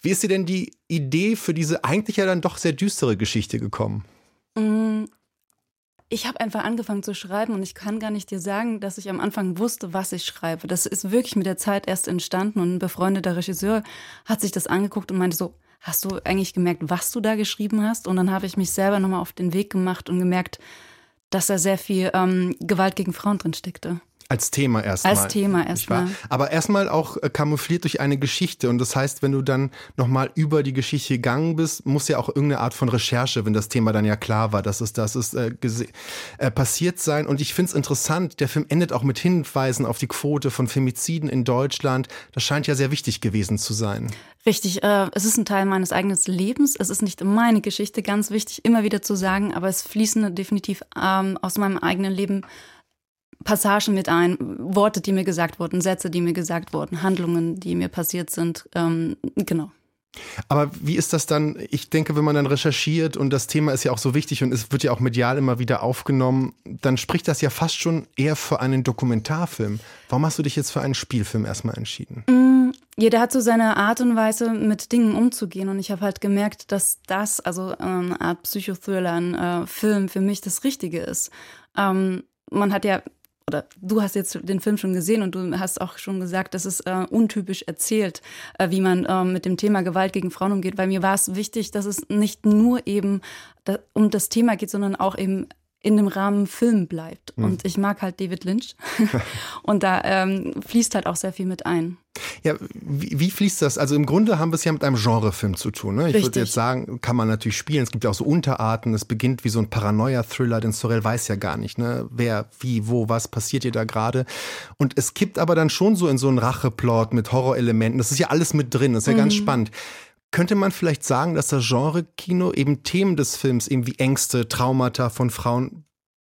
[SPEAKER 2] Wie ist dir denn die Idee für diese eigentlich ja dann doch sehr düstere Geschichte gekommen?
[SPEAKER 9] Ich habe einfach angefangen zu schreiben und ich kann gar nicht dir sagen, dass ich am Anfang wusste, was ich schreibe. Das ist wirklich mit der Zeit erst entstanden und ein befreundeter Regisseur hat sich das angeguckt und meinte so, hast du eigentlich gemerkt, was du da geschrieben hast? Und dann habe ich mich selber nochmal auf den Weg gemacht und gemerkt, dass da sehr viel ähm, Gewalt gegen Frauen drin steckte.
[SPEAKER 2] Als Thema erstmal.
[SPEAKER 9] Als Thema erstmal.
[SPEAKER 2] Aber erstmal auch äh, kamoufliert durch eine Geschichte. Und das heißt, wenn du dann nochmal über die Geschichte gegangen bist, muss ja auch irgendeine Art von Recherche, wenn das Thema dann ja klar war, dass es das ist, äh, äh, passiert sein. Und ich finde es interessant, der Film endet auch mit Hinweisen auf die Quote von Femiziden in Deutschland. Das scheint ja sehr wichtig gewesen zu sein.
[SPEAKER 9] Richtig, äh, es ist ein Teil meines eigenen Lebens. Es ist nicht meine Geschichte, ganz wichtig, immer wieder zu sagen, aber es fließen definitiv ähm, aus meinem eigenen Leben Passagen mit ein, Worte, die mir gesagt wurden, Sätze, die mir gesagt wurden, Handlungen, die mir passiert sind. Ähm, genau.
[SPEAKER 2] Aber wie ist das dann? Ich denke, wenn man dann recherchiert und das Thema ist ja auch so wichtig und es wird ja auch medial immer wieder aufgenommen, dann spricht das ja fast schon eher für einen Dokumentarfilm. Warum hast du dich jetzt für einen Spielfilm erstmal entschieden?
[SPEAKER 9] Mm, jeder hat so seine Art und Weise, mit Dingen umzugehen. Und ich habe halt gemerkt, dass das, also eine Art Psychothriller, ein äh, Film für mich das Richtige ist. Ähm, man hat ja oder du hast jetzt den Film schon gesehen und du hast auch schon gesagt, dass es äh, untypisch erzählt, äh, wie man äh, mit dem Thema Gewalt gegen Frauen umgeht. Weil mir war es wichtig, dass es nicht nur eben da, um das Thema geht, sondern auch eben in dem Rahmen Film bleibt. Mhm. Und ich mag halt David Lynch. <laughs> <laughs> und da ähm, fließt halt auch sehr viel mit ein.
[SPEAKER 2] Ja, wie, wie, fließt das? Also im Grunde haben wir es ja mit einem Genrefilm zu tun. Ne? Ich Richtig. würde jetzt sagen, kann man natürlich spielen. Es gibt ja auch so Unterarten. Es beginnt wie so ein Paranoia-Thriller, denn Sorel weiß ja gar nicht, ne? wer, wie, wo, was passiert hier da gerade. Und es kippt aber dann schon so in so einen Racheplot mit Horrorelementen. Das ist ja alles mit drin. Das ist ja mhm. ganz spannend. Könnte man vielleicht sagen, dass das Genre-Kino eben Themen des Films, eben wie Ängste, Traumata von Frauen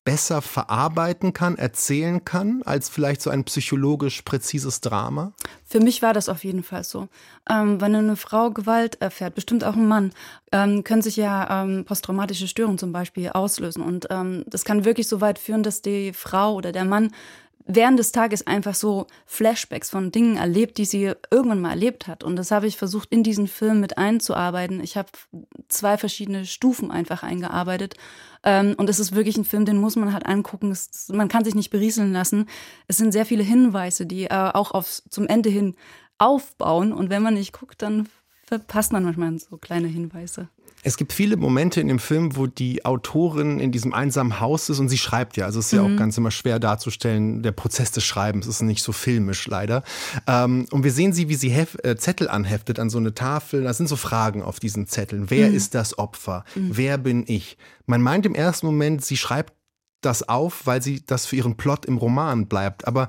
[SPEAKER 2] besser verarbeiten kann, erzählen kann, als vielleicht so ein psychologisch präzises Drama?
[SPEAKER 9] Für mich war das auf jeden Fall so. Ähm, wenn eine Frau Gewalt erfährt, bestimmt auch ein Mann, ähm, können sich ja ähm, posttraumatische Störungen zum Beispiel auslösen. Und ähm, das kann wirklich so weit führen, dass die Frau oder der Mann während des Tages einfach so Flashbacks von Dingen erlebt, die sie irgendwann mal erlebt hat. Und das habe ich versucht, in diesen Film mit einzuarbeiten. Ich habe zwei verschiedene Stufen einfach eingearbeitet. Ähm, und es ist wirklich ein Film, den muss man halt angucken. man kann sich nicht berieseln lassen. Es sind sehr viele Hinweise, die äh, auch aufs, zum Ende hin aufbauen. Und wenn man nicht guckt, dann verpasst man manchmal so kleine Hinweise.
[SPEAKER 2] Es gibt viele Momente in dem Film, wo die Autorin in diesem einsamen Haus ist und sie schreibt ja. Also es ist ja auch mhm. ganz immer schwer darzustellen, der Prozess des Schreibens ist nicht so filmisch leider. Ähm, und wir sehen sie, wie sie Hef äh, Zettel anheftet an so eine Tafel. Da sind so Fragen auf diesen Zetteln. Wer mhm. ist das Opfer? Mhm. Wer bin ich? Man meint im ersten Moment, sie schreibt das auf, weil sie das für ihren Plot im Roman bleibt. Aber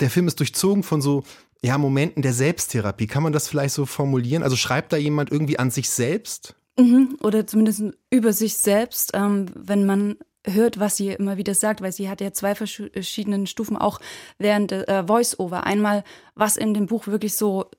[SPEAKER 2] der Film ist durchzogen von so ja, Momenten der Selbsttherapie. Kann man das vielleicht so formulieren? Also schreibt da jemand irgendwie an sich selbst?
[SPEAKER 9] Mhm, oder zumindest über sich selbst, ähm, wenn man hört, was sie immer wieder sagt, weil sie hat ja zwei verschiedenen Stufen auch während äh, Voice-Over. Einmal, was in dem Buch wirklich so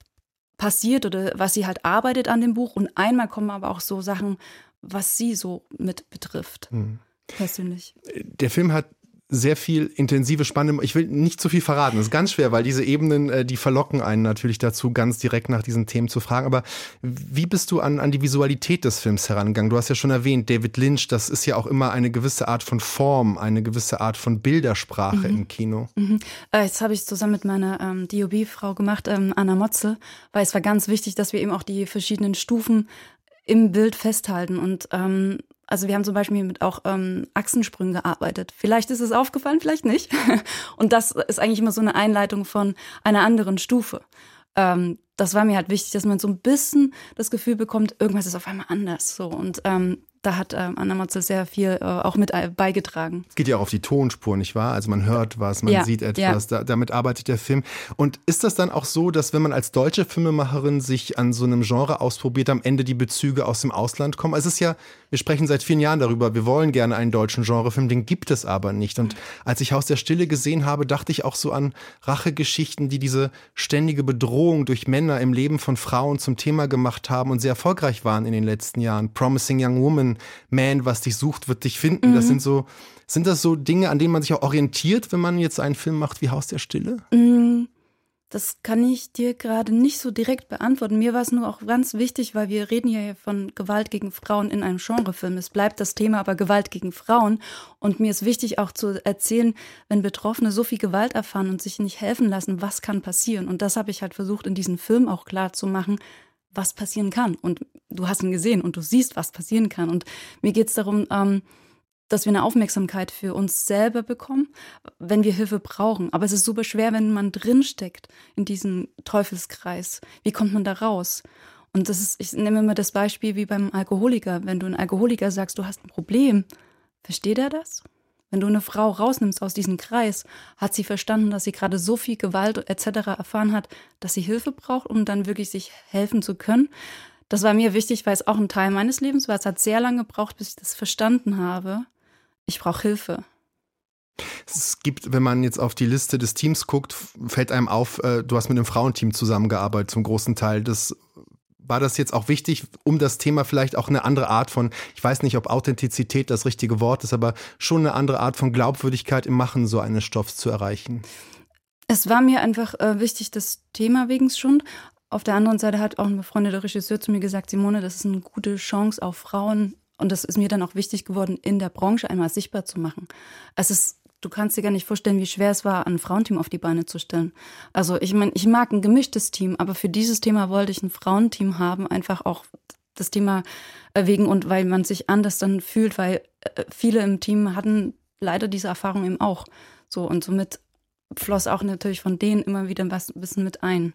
[SPEAKER 9] passiert oder was sie halt arbeitet an dem Buch und einmal kommen aber auch so Sachen, was sie so mit betrifft. Mhm. Persönlich.
[SPEAKER 2] Der Film hat sehr viel intensive, spannende. Ich will nicht zu viel verraten. Das ist ganz schwer, weil diese Ebenen, äh, die verlocken einen natürlich dazu, ganz direkt nach diesen Themen zu fragen. Aber wie bist du an, an die Visualität des Films herangegangen? Du hast ja schon erwähnt, David Lynch, das ist ja auch immer eine gewisse Art von Form, eine gewisse Art von Bildersprache mhm. im Kino.
[SPEAKER 9] Mhm. Äh, das habe ich zusammen mit meiner ähm, DOB-Frau gemacht, ähm, Anna Motze, weil es war ganz wichtig, dass wir eben auch die verschiedenen Stufen im Bild festhalten und ähm, also wir haben zum Beispiel mit auch ähm, Achsensprüngen gearbeitet. Vielleicht ist es aufgefallen, vielleicht nicht. <laughs> Und das ist eigentlich immer so eine Einleitung von einer anderen Stufe. Ähm, das war mir halt wichtig, dass man so ein bisschen das Gefühl bekommt, irgendwas ist auf einmal anders. So und ähm, da hat ähm, Anna Motzel sehr viel äh, auch mit äh, beigetragen.
[SPEAKER 2] Es geht ja auch auf die Tonspur, nicht wahr? Also man hört was, man ja, sieht etwas, ja. da, damit arbeitet der Film. Und ist das dann auch so, dass wenn man als deutsche Filmemacherin sich an so einem Genre ausprobiert, am Ende die Bezüge aus dem Ausland kommen? Also es ist ja, wir sprechen seit vielen Jahren darüber, wir wollen gerne einen deutschen Genrefilm, den gibt es aber nicht. Und als ich Haus der Stille gesehen habe, dachte ich auch so an Rachegeschichten, die diese ständige Bedrohung durch Männer im Leben von Frauen zum Thema gemacht haben und sehr erfolgreich waren in den letzten Jahren. Promising Young Woman man, was dich sucht, wird dich finden. Mhm. Das sind so, sind das so Dinge, an denen man sich auch orientiert, wenn man jetzt einen Film macht wie Haus der Stille?
[SPEAKER 9] Mhm. Das kann ich dir gerade nicht so direkt beantworten. Mir war es nur auch ganz wichtig, weil wir reden ja von Gewalt gegen Frauen in einem Genrefilm. Es bleibt das Thema aber Gewalt gegen Frauen. Und mir ist wichtig auch zu erzählen, wenn Betroffene so viel Gewalt erfahren und sich nicht helfen lassen, was kann passieren. Und das habe ich halt versucht, in diesem Film auch klar zu machen was passieren kann. Und du hast ihn gesehen und du siehst, was passieren kann. Und mir geht es darum, ähm, dass wir eine Aufmerksamkeit für uns selber bekommen, wenn wir Hilfe brauchen. Aber es ist super schwer, wenn man drinsteckt in diesem Teufelskreis. Wie kommt man da raus? Und das ist, ich nehme immer das Beispiel wie beim Alkoholiker. Wenn du einem Alkoholiker sagst, du hast ein Problem, versteht er das? Wenn du eine Frau rausnimmst aus diesem Kreis, hat sie verstanden, dass sie gerade so viel Gewalt etc. erfahren hat, dass sie Hilfe braucht, um dann wirklich sich helfen zu können. Das war mir wichtig, weil es auch ein Teil meines Lebens war. Es hat sehr lange gebraucht, bis ich das verstanden habe ich brauche Hilfe.
[SPEAKER 2] Es gibt, wenn man jetzt auf die Liste des Teams guckt, fällt einem auf, äh, du hast mit einem Frauenteam zusammengearbeitet zum großen Teil. Das war das jetzt auch wichtig, um das Thema vielleicht auch eine andere Art von, ich weiß nicht, ob Authentizität das richtige Wort ist, aber schon eine andere Art von Glaubwürdigkeit im Machen so eines Stoffs zu erreichen?
[SPEAKER 9] Es war mir einfach äh, wichtig, das Thema wegen schon. Auf der anderen Seite hat auch ein befreundeter Regisseur zu mir gesagt, Simone, das ist eine gute Chance, auch Frauen und das ist mir dann auch wichtig geworden, in der Branche einmal sichtbar zu machen. Es ist, du kannst dir gar nicht vorstellen, wie schwer es war, ein Frauenteam auf die Beine zu stellen. Also ich meine, ich mag ein gemischtes Team, aber für dieses Thema wollte ich ein Frauenteam haben, einfach auch das Thema wegen und weil man sich anders dann fühlt, weil äh, viele im Team hatten leider diese Erfahrung eben auch. So und somit floss auch natürlich von denen immer wieder was ein bisschen mit ein.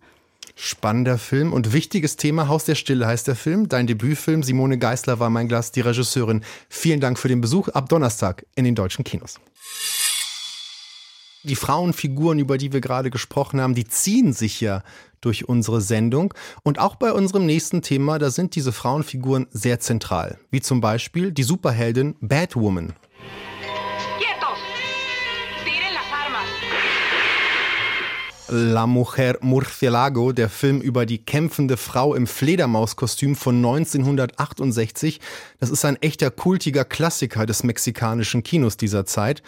[SPEAKER 2] Spannender Film und wichtiges Thema. Haus der Stille heißt der Film. Dein Debütfilm. Simone Geisler war mein Glas, die Regisseurin. Vielen Dank für den Besuch. Ab Donnerstag in den deutschen Kinos. Die Frauenfiguren, über die wir gerade gesprochen haben, die ziehen sich ja durch unsere Sendung. Und auch bei unserem nächsten Thema, da sind diese Frauenfiguren sehr zentral. Wie zum Beispiel die Superheldin Batwoman. La Mujer Murcielago, der Film über die kämpfende Frau im Fledermauskostüm von 1968. Das ist ein echter kultiger Klassiker des mexikanischen Kinos dieser Zeit.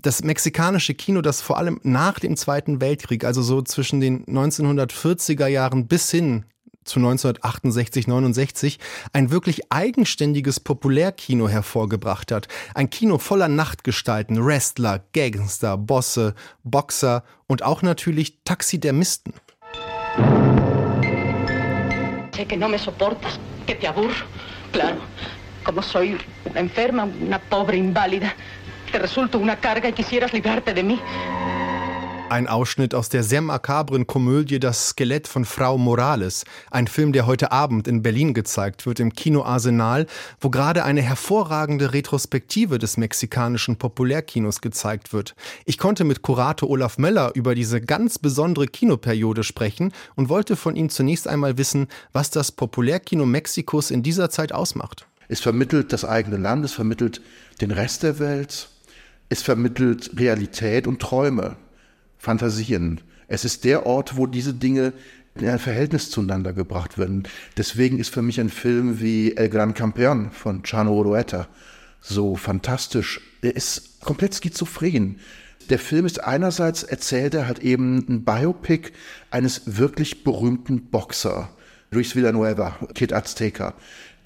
[SPEAKER 2] Das mexikanische Kino, das vor allem nach dem Zweiten Weltkrieg, also so zwischen den 1940er Jahren bis hin zu 1968, 69 ein wirklich eigenständiges Populärkino hervorgebracht hat. Ein Kino voller Nachtgestalten, Wrestler, Gangster, Bosse, Boxer und auch natürlich Taxidermisten. Sé que no me soportas, que te aburro. Claro, como soy una enferma, una pobre inválida, te resulto una carga y quisieras librarte de mí. Ein Ausschnitt aus der sehr makabren Komödie Das Skelett von Frau Morales, ein Film, der heute Abend in Berlin gezeigt wird im Kino Arsenal, wo gerade eine hervorragende Retrospektive des mexikanischen Populärkinos gezeigt wird. Ich konnte mit Kurator Olaf Möller über diese ganz besondere Kinoperiode sprechen und wollte von ihm zunächst einmal wissen, was das Populärkino Mexikos in dieser Zeit ausmacht.
[SPEAKER 10] Es vermittelt das eigene Land, es vermittelt den Rest der Welt, es vermittelt Realität und Träume. Fantasien. Es ist der Ort, wo diese Dinge in ein Verhältnis zueinander gebracht werden. Deswegen ist für mich ein Film wie El Gran Campeón von Chano Orueta so fantastisch. Er ist komplett schizophren. Der Film ist einerseits erzählt er halt eben ein Biopic eines wirklich berühmten Boxer, Luis Villanueva, Kid Azteca,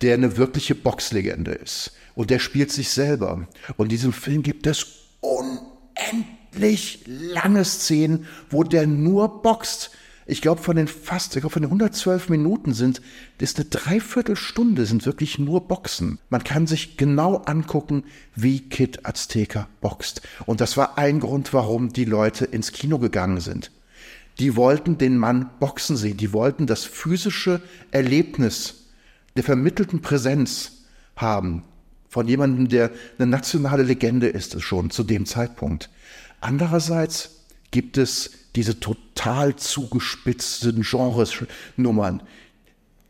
[SPEAKER 10] der eine wirkliche Boxlegende ist. Und der spielt sich selber. Und in diesem Film gibt es unendlich lange Szenen, wo der nur boxt. Ich glaube, von den fast, ich glaube, von den 112 Minuten sind, ist eine Dreiviertelstunde, sind wirklich nur Boxen. Man kann sich genau angucken, wie Kid Azteca boxt. Und das war ein Grund, warum die Leute ins Kino gegangen sind. Die wollten den Mann boxen sehen. Die wollten das physische Erlebnis der vermittelten Präsenz haben. Von jemandem, der eine nationale Legende ist, schon zu dem Zeitpunkt. Andererseits gibt es diese total zugespitzten Genresnummern.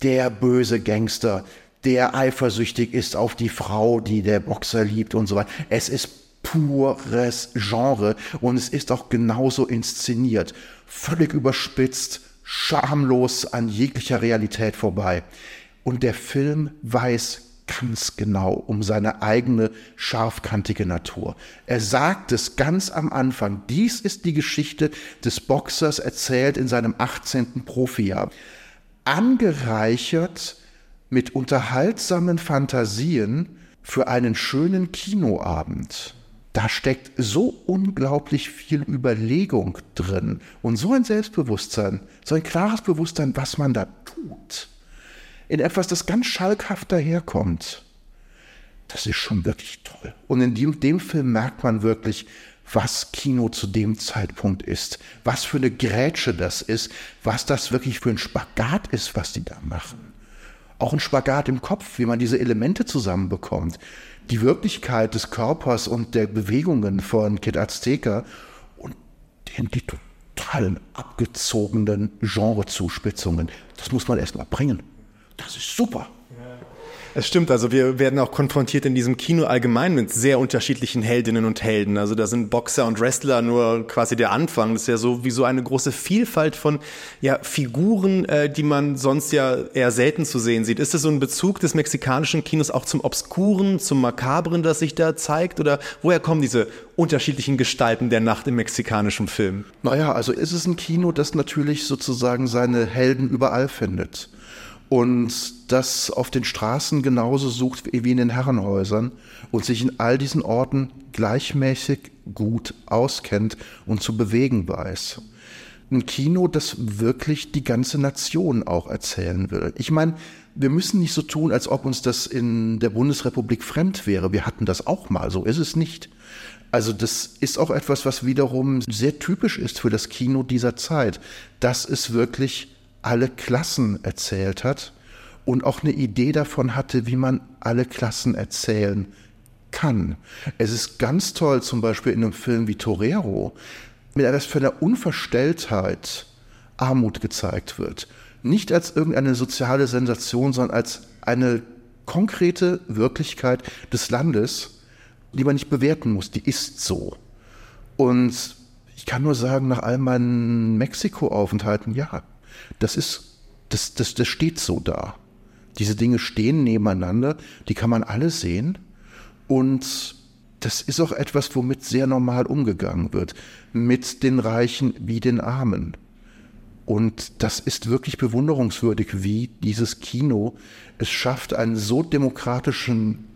[SPEAKER 10] Der böse Gangster, der eifersüchtig ist auf die Frau, die der Boxer liebt und so weiter. Es ist pures Genre und es ist auch genauso inszeniert. Völlig überspitzt, schamlos an jeglicher Realität vorbei. Und der Film weiß ganz genau um seine eigene scharfkantige Natur. Er sagt es ganz am Anfang. Dies ist die Geschichte des Boxers erzählt in seinem 18. Profijahr. Angereichert mit unterhaltsamen Fantasien für einen schönen Kinoabend. Da steckt so unglaublich viel Überlegung drin und so ein Selbstbewusstsein, so ein klares Bewusstsein, was man da tut in etwas, das ganz schalkhaft daherkommt. Das ist schon wirklich toll. Und in dem, dem Film merkt man wirklich, was Kino zu dem Zeitpunkt ist, was für eine Grätsche das ist, was das wirklich für ein Spagat ist, was die da machen. Auch ein Spagat im Kopf, wie man diese Elemente zusammenbekommt. Die Wirklichkeit des Körpers und der Bewegungen von Kid Azteca und den, die totalen abgezogenen Genrezuspitzungen. Das muss man erst mal bringen. Das ist super.
[SPEAKER 2] Es stimmt, also wir werden auch konfrontiert in diesem Kino allgemein mit sehr unterschiedlichen Heldinnen und Helden. Also da sind Boxer und Wrestler nur quasi der Anfang. Das ist ja so wie so eine große Vielfalt von ja, Figuren, äh, die man sonst ja eher selten zu sehen sieht. Ist das so ein Bezug des mexikanischen Kinos auch zum Obskuren, zum Makabren, das sich da zeigt? Oder woher kommen diese unterschiedlichen Gestalten der Nacht im mexikanischen Film?
[SPEAKER 10] Naja, also ist es ein Kino, das natürlich sozusagen seine Helden überall findet und das auf den Straßen genauso sucht wie in den Herrenhäusern und sich in all diesen Orten gleichmäßig gut auskennt und zu bewegen weiß. Ein Kino, das wirklich die ganze Nation auch erzählen will. Ich meine, wir müssen nicht so tun, als ob uns das in der Bundesrepublik fremd wäre. Wir hatten das auch mal, so ist es nicht. Also das ist auch etwas, was wiederum sehr typisch ist für das Kino dieser Zeit, dass es wirklich alle Klassen erzählt hat und auch eine Idee davon hatte, wie man alle Klassen erzählen kann. Es ist ganz toll, zum Beispiel in einem Film wie Torero, mit etwas für eine Unverstelltheit Armut gezeigt wird. Nicht als irgendeine soziale Sensation, sondern als eine konkrete Wirklichkeit des Landes, die man nicht bewerten muss, die ist so. Und ich kann nur sagen, nach all meinen Mexiko-Aufenthalten, ja, das ist, das, das, das steht so da. Diese Dinge stehen nebeneinander, die kann man alle sehen und das ist auch etwas, womit sehr normal umgegangen wird. Mit den Reichen wie den Armen. Und das ist wirklich bewunderungswürdig, wie dieses Kino es schafft, einen so demokratischen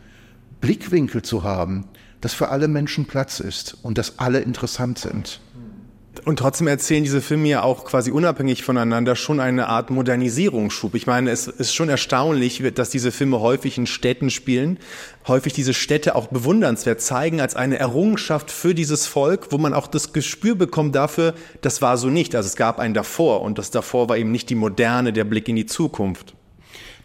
[SPEAKER 10] Blickwinkel zu haben, dass für alle Menschen Platz ist und dass alle interessant sind.
[SPEAKER 2] Und trotzdem erzählen diese Filme ja auch quasi unabhängig voneinander schon eine Art Modernisierungsschub. Ich meine, es ist schon erstaunlich, dass diese Filme häufig in Städten spielen, häufig diese Städte auch bewundernswert zeigen als eine Errungenschaft für dieses Volk, wo man auch das Gespür bekommt dafür, das war so nicht. Also es gab ein davor und das davor war eben nicht die Moderne, der Blick in die Zukunft.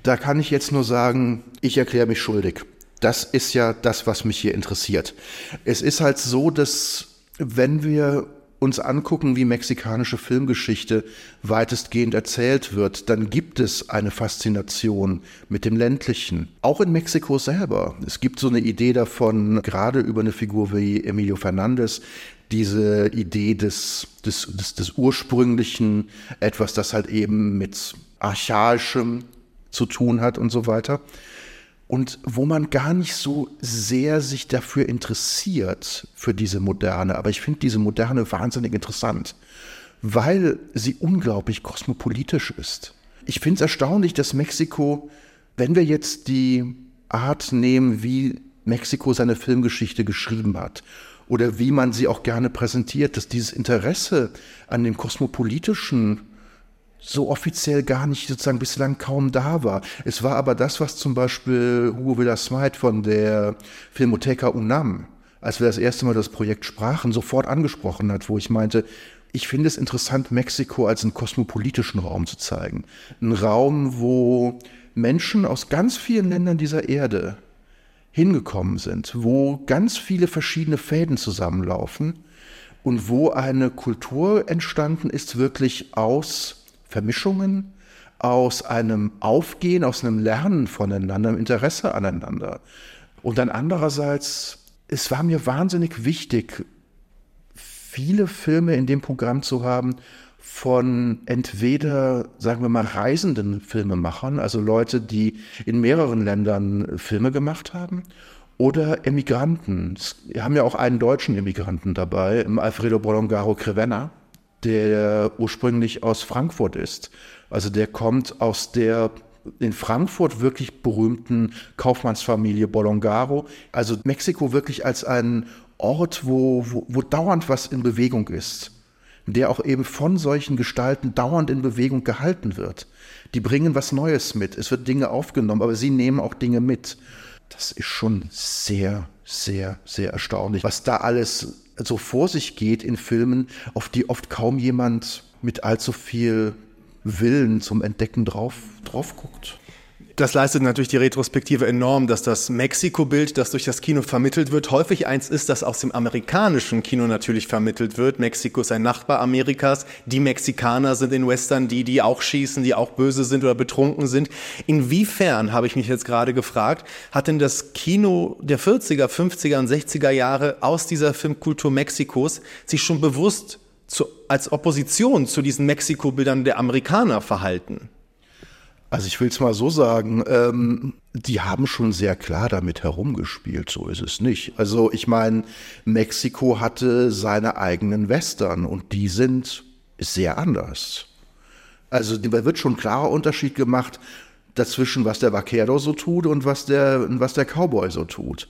[SPEAKER 10] Da kann ich jetzt nur sagen, ich erkläre mich schuldig. Das ist ja das, was mich hier interessiert. Es ist halt so, dass wenn wir uns angucken, wie mexikanische Filmgeschichte weitestgehend erzählt wird, dann gibt es eine Faszination mit dem ländlichen. Auch in Mexiko selber. Es gibt so eine Idee davon, gerade über eine Figur wie Emilio Fernandez, diese Idee des, des, des, des ursprünglichen, etwas, das halt eben mit archaischem zu tun hat und so weiter und wo man gar nicht so sehr sich dafür interessiert, für diese Moderne. Aber ich finde diese Moderne wahnsinnig interessant, weil sie unglaublich kosmopolitisch ist. Ich finde es erstaunlich, dass Mexiko, wenn wir jetzt die Art nehmen, wie Mexiko seine Filmgeschichte geschrieben hat, oder wie man sie auch gerne präsentiert, dass dieses Interesse an dem kosmopolitischen so offiziell gar nicht sozusagen bislang kaum da war. Es war aber das, was zum Beispiel Hugo Villa-Smythe von der Filmotheca UNAM, als wir das erste Mal das Projekt sprachen, sofort angesprochen hat, wo ich meinte, ich finde es interessant, Mexiko als einen kosmopolitischen Raum zu zeigen. Ein Raum, wo Menschen aus ganz vielen Ländern dieser Erde hingekommen sind, wo ganz viele verschiedene Fäden zusammenlaufen und wo eine Kultur entstanden ist, wirklich aus Vermischungen, aus einem Aufgehen, aus einem Lernen voneinander, einem Interesse aneinander. Und dann andererseits, es war mir wahnsinnig wichtig, viele Filme in dem Programm zu haben von entweder, sagen wir mal, reisenden Filmemachern, also Leute, die in mehreren Ländern Filme gemacht haben, oder Emigranten. Wir haben ja auch einen deutschen Emigranten dabei, Alfredo Bolongaro Crevena, der ursprünglich aus Frankfurt ist. Also der kommt aus der in Frankfurt wirklich berühmten Kaufmannsfamilie Bolongaro. Also Mexiko wirklich als ein Ort, wo, wo, wo dauernd was in Bewegung ist.
[SPEAKER 11] der auch eben von solchen Gestalten dauernd in Bewegung gehalten wird. Die bringen was Neues mit. Es wird Dinge aufgenommen, aber sie nehmen auch Dinge mit. Das ist schon sehr, sehr, sehr erstaunlich, was da alles so vor sich geht in Filmen, auf die oft kaum jemand mit allzu viel Willen zum Entdecken drauf, drauf guckt.
[SPEAKER 2] Das leistet natürlich die Retrospektive enorm, dass das Mexiko-Bild, das durch das Kino vermittelt wird, häufig eins ist, das aus dem amerikanischen Kino natürlich vermittelt wird. Mexiko ist ein Nachbar Amerikas. Die Mexikaner sind in Western die, die auch schießen, die auch böse sind oder betrunken sind. Inwiefern, habe ich mich jetzt gerade gefragt, hat denn das Kino der 40er, 50er und 60er Jahre aus dieser Filmkultur Mexikos sich schon bewusst zu, als Opposition zu diesen Mexiko-Bildern der Amerikaner verhalten?
[SPEAKER 11] Also ich will es mal so sagen, ähm, die haben schon sehr klar damit herumgespielt, so ist es nicht. Also ich meine, Mexiko hatte seine eigenen Western und die sind sehr anders. Also da wird schon ein klarer Unterschied gemacht dazwischen, was der Vaquero so tut und was der, was der Cowboy so tut.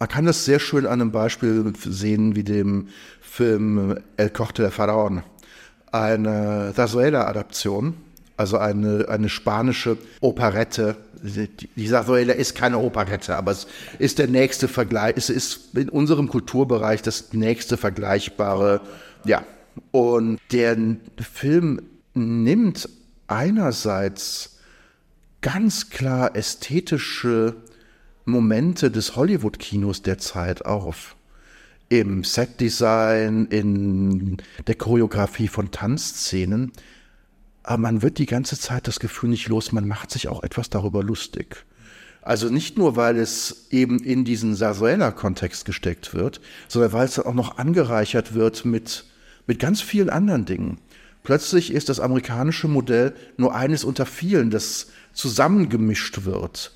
[SPEAKER 11] Man kann das sehr schön an einem Beispiel sehen wie dem Film El Corte del Faraón, eine Zarzuela-Adaption also eine, eine spanische Operette. Die Zarzuela ist keine Operette, aber es ist der nächste Vergleich, es ist in unserem Kulturbereich das nächste vergleichbare, ja. Und der Film nimmt einerseits ganz klar ästhetische Momente des Hollywood-Kinos der Zeit auf. Im Setdesign, in der Choreografie von Tanzszenen aber man wird die ganze Zeit das Gefühl nicht los, man macht sich auch etwas darüber lustig. Also nicht nur, weil es eben in diesen Sarsuela-Kontext gesteckt wird, sondern weil es auch noch angereichert wird mit, mit ganz vielen anderen Dingen. Plötzlich ist das amerikanische Modell nur eines unter vielen, das zusammengemischt wird,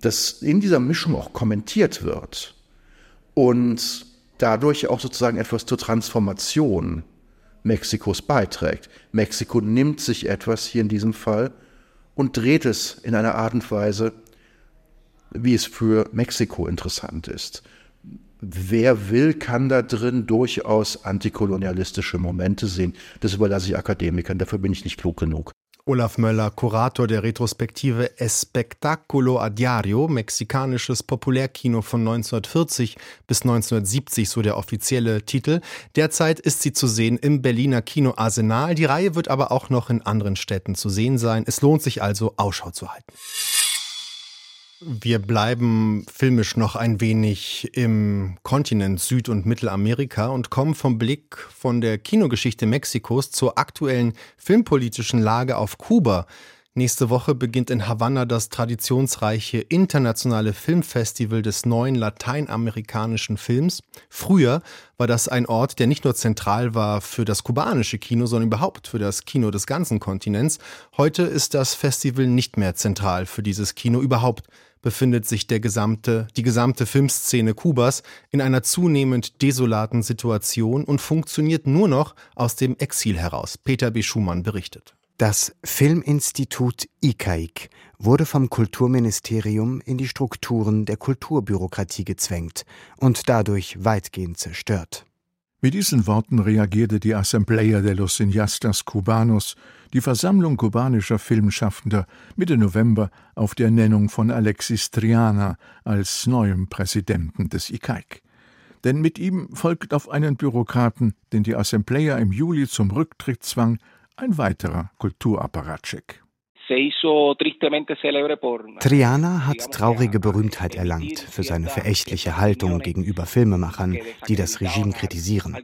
[SPEAKER 11] das in dieser Mischung auch kommentiert wird und dadurch auch sozusagen etwas zur Transformation Mexikos beiträgt. Mexiko nimmt sich etwas hier in diesem Fall und dreht es in einer Art und Weise, wie es für Mexiko interessant ist. Wer will, kann da drin durchaus antikolonialistische Momente sehen. Das überlasse ich Akademikern, dafür bin ich nicht klug genug.
[SPEAKER 2] Olaf Möller, Kurator der Retrospektive Espectaculo a Diario, mexikanisches Populärkino von 1940 bis 1970, so der offizielle Titel. Derzeit ist sie zu sehen im Berliner Kino Arsenal. Die Reihe wird aber auch noch in anderen Städten zu sehen sein. Es lohnt sich also, Ausschau zu halten. Wir bleiben filmisch noch ein wenig im Kontinent Süd- und Mittelamerika und kommen vom Blick von der Kinogeschichte Mexikos zur aktuellen filmpolitischen Lage auf Kuba. Nächste Woche beginnt in Havanna das traditionsreiche internationale Filmfestival des neuen lateinamerikanischen Films. Früher war das ein Ort, der nicht nur zentral war für das kubanische Kino, sondern überhaupt für das Kino des ganzen Kontinents. Heute ist das Festival nicht mehr zentral für dieses Kino überhaupt befindet sich der gesamte, die gesamte Filmszene Kubas in einer zunehmend desolaten Situation und funktioniert nur noch aus dem Exil heraus. Peter B. Schumann berichtet.
[SPEAKER 12] Das Filminstitut ICAIC wurde vom Kulturministerium in die Strukturen der Kulturbürokratie gezwängt und dadurch weitgehend zerstört.
[SPEAKER 13] Mit diesen Worten reagierte die Asamblea de los Cineastas Cubanos, die Versammlung kubanischer Filmschaffender, Mitte November auf die Ernennung von Alexis Triana als neuem Präsidenten des ICAIC. Denn mit ihm folgt auf einen Bürokraten, den die Asamblea im Juli zum Rücktritt zwang, ein weiterer Kulturapparatcheck.
[SPEAKER 12] Triana hat traurige Berühmtheit erlangt für seine verächtliche Haltung gegenüber Filmemachern, die das Regime kritisieren.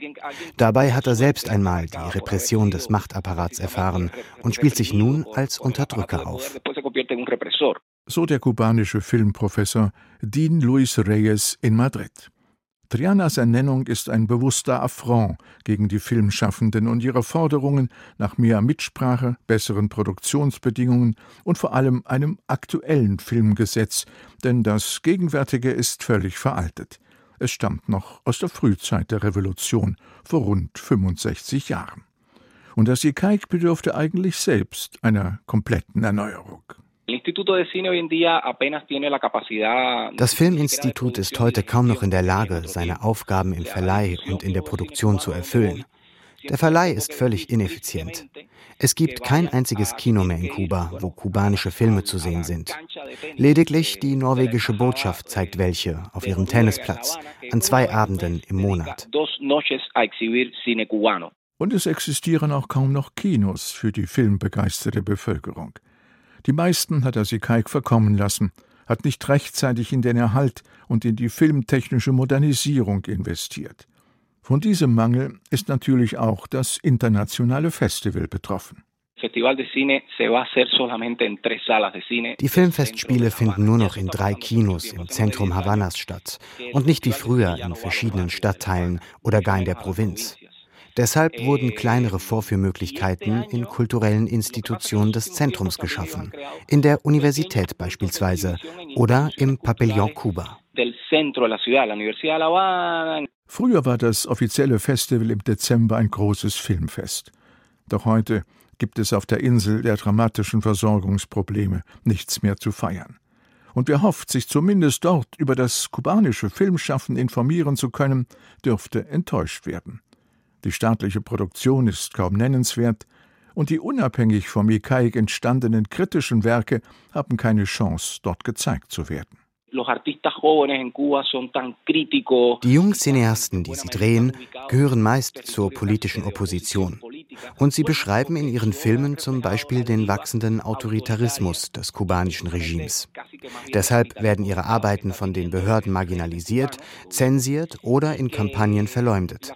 [SPEAKER 12] Dabei hat er selbst einmal die Repression des Machtapparats erfahren und spielt sich nun als Unterdrücker auf.
[SPEAKER 13] So der kubanische Filmprofessor Dean Luis Reyes in Madrid. Trianas Ernennung ist ein bewusster Affront gegen die Filmschaffenden und ihre Forderungen nach mehr Mitsprache, besseren Produktionsbedingungen und vor allem einem aktuellen Filmgesetz, denn das gegenwärtige ist völlig veraltet. Es stammt noch aus der Frühzeit der Revolution vor rund 65 Jahren. Und das ICAIC bedürfte eigentlich selbst einer kompletten Erneuerung.
[SPEAKER 12] Das Filminstitut ist heute kaum noch in der Lage, seine Aufgaben im Verleih und in der Produktion zu erfüllen. Der Verleih ist völlig ineffizient. Es gibt kein einziges Kino mehr in Kuba, wo kubanische Filme zu sehen sind. Lediglich die norwegische Botschaft zeigt welche auf ihrem Tennisplatz an zwei Abenden im Monat.
[SPEAKER 13] Und es existieren auch kaum noch Kinos für die filmbegeisterte Bevölkerung. Die meisten hat Asikaik verkommen lassen, hat nicht rechtzeitig in den Erhalt und in die filmtechnische Modernisierung investiert. Von diesem Mangel ist natürlich auch das internationale Festival betroffen.
[SPEAKER 12] Die Filmfestspiele finden nur noch in drei Kinos im Zentrum Havannas statt und nicht wie früher in verschiedenen Stadtteilen oder gar in der Provinz. Deshalb wurden kleinere Vorführmöglichkeiten in kulturellen Institutionen des Zentrums geschaffen, in der Universität beispielsweise oder im Pavillon Cuba.
[SPEAKER 13] Früher war das offizielle Festival im Dezember ein großes Filmfest. Doch heute gibt es auf der Insel der dramatischen Versorgungsprobleme nichts mehr zu feiern. Und wer hofft, sich zumindest dort über das kubanische Filmschaffen informieren zu können, dürfte enttäuscht werden. Die staatliche Produktion ist kaum nennenswert, und die unabhängig vom ICAIC entstandenen kritischen Werke haben keine Chance, dort gezeigt zu werden.
[SPEAKER 12] Die jungen Cineasten, die sie drehen, gehören meist zur politischen Opposition. Und sie beschreiben in ihren Filmen zum Beispiel den wachsenden Autoritarismus des kubanischen Regimes. Deshalb werden ihre Arbeiten von den Behörden marginalisiert, zensiert oder in Kampagnen verleumdet.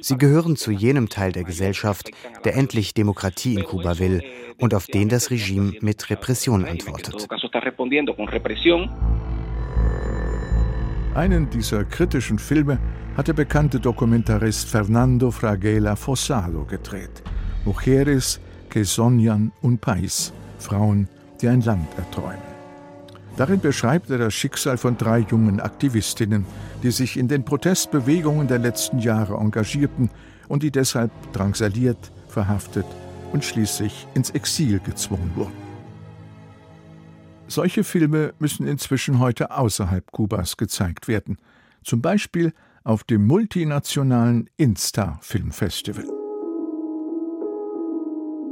[SPEAKER 12] Sie gehören zu jenem Teil der Gesellschaft, der endlich Demokratie in Kuba will und auf den das Regime mit Repression antwortet.
[SPEAKER 13] Einen dieser kritischen Filme hat der bekannte Dokumentarist Fernando Fraguela Fossado gedreht. Mujeres que soñan un país, Frauen, die ein Land erträumen. Darin beschreibt er das Schicksal von drei jungen Aktivistinnen, die sich in den Protestbewegungen der letzten Jahre engagierten und die deshalb drangsaliert, verhaftet und schließlich ins Exil gezwungen wurden. Solche Filme müssen inzwischen heute außerhalb Kubas gezeigt werden, zum Beispiel auf dem multinationalen Insta Filmfestival.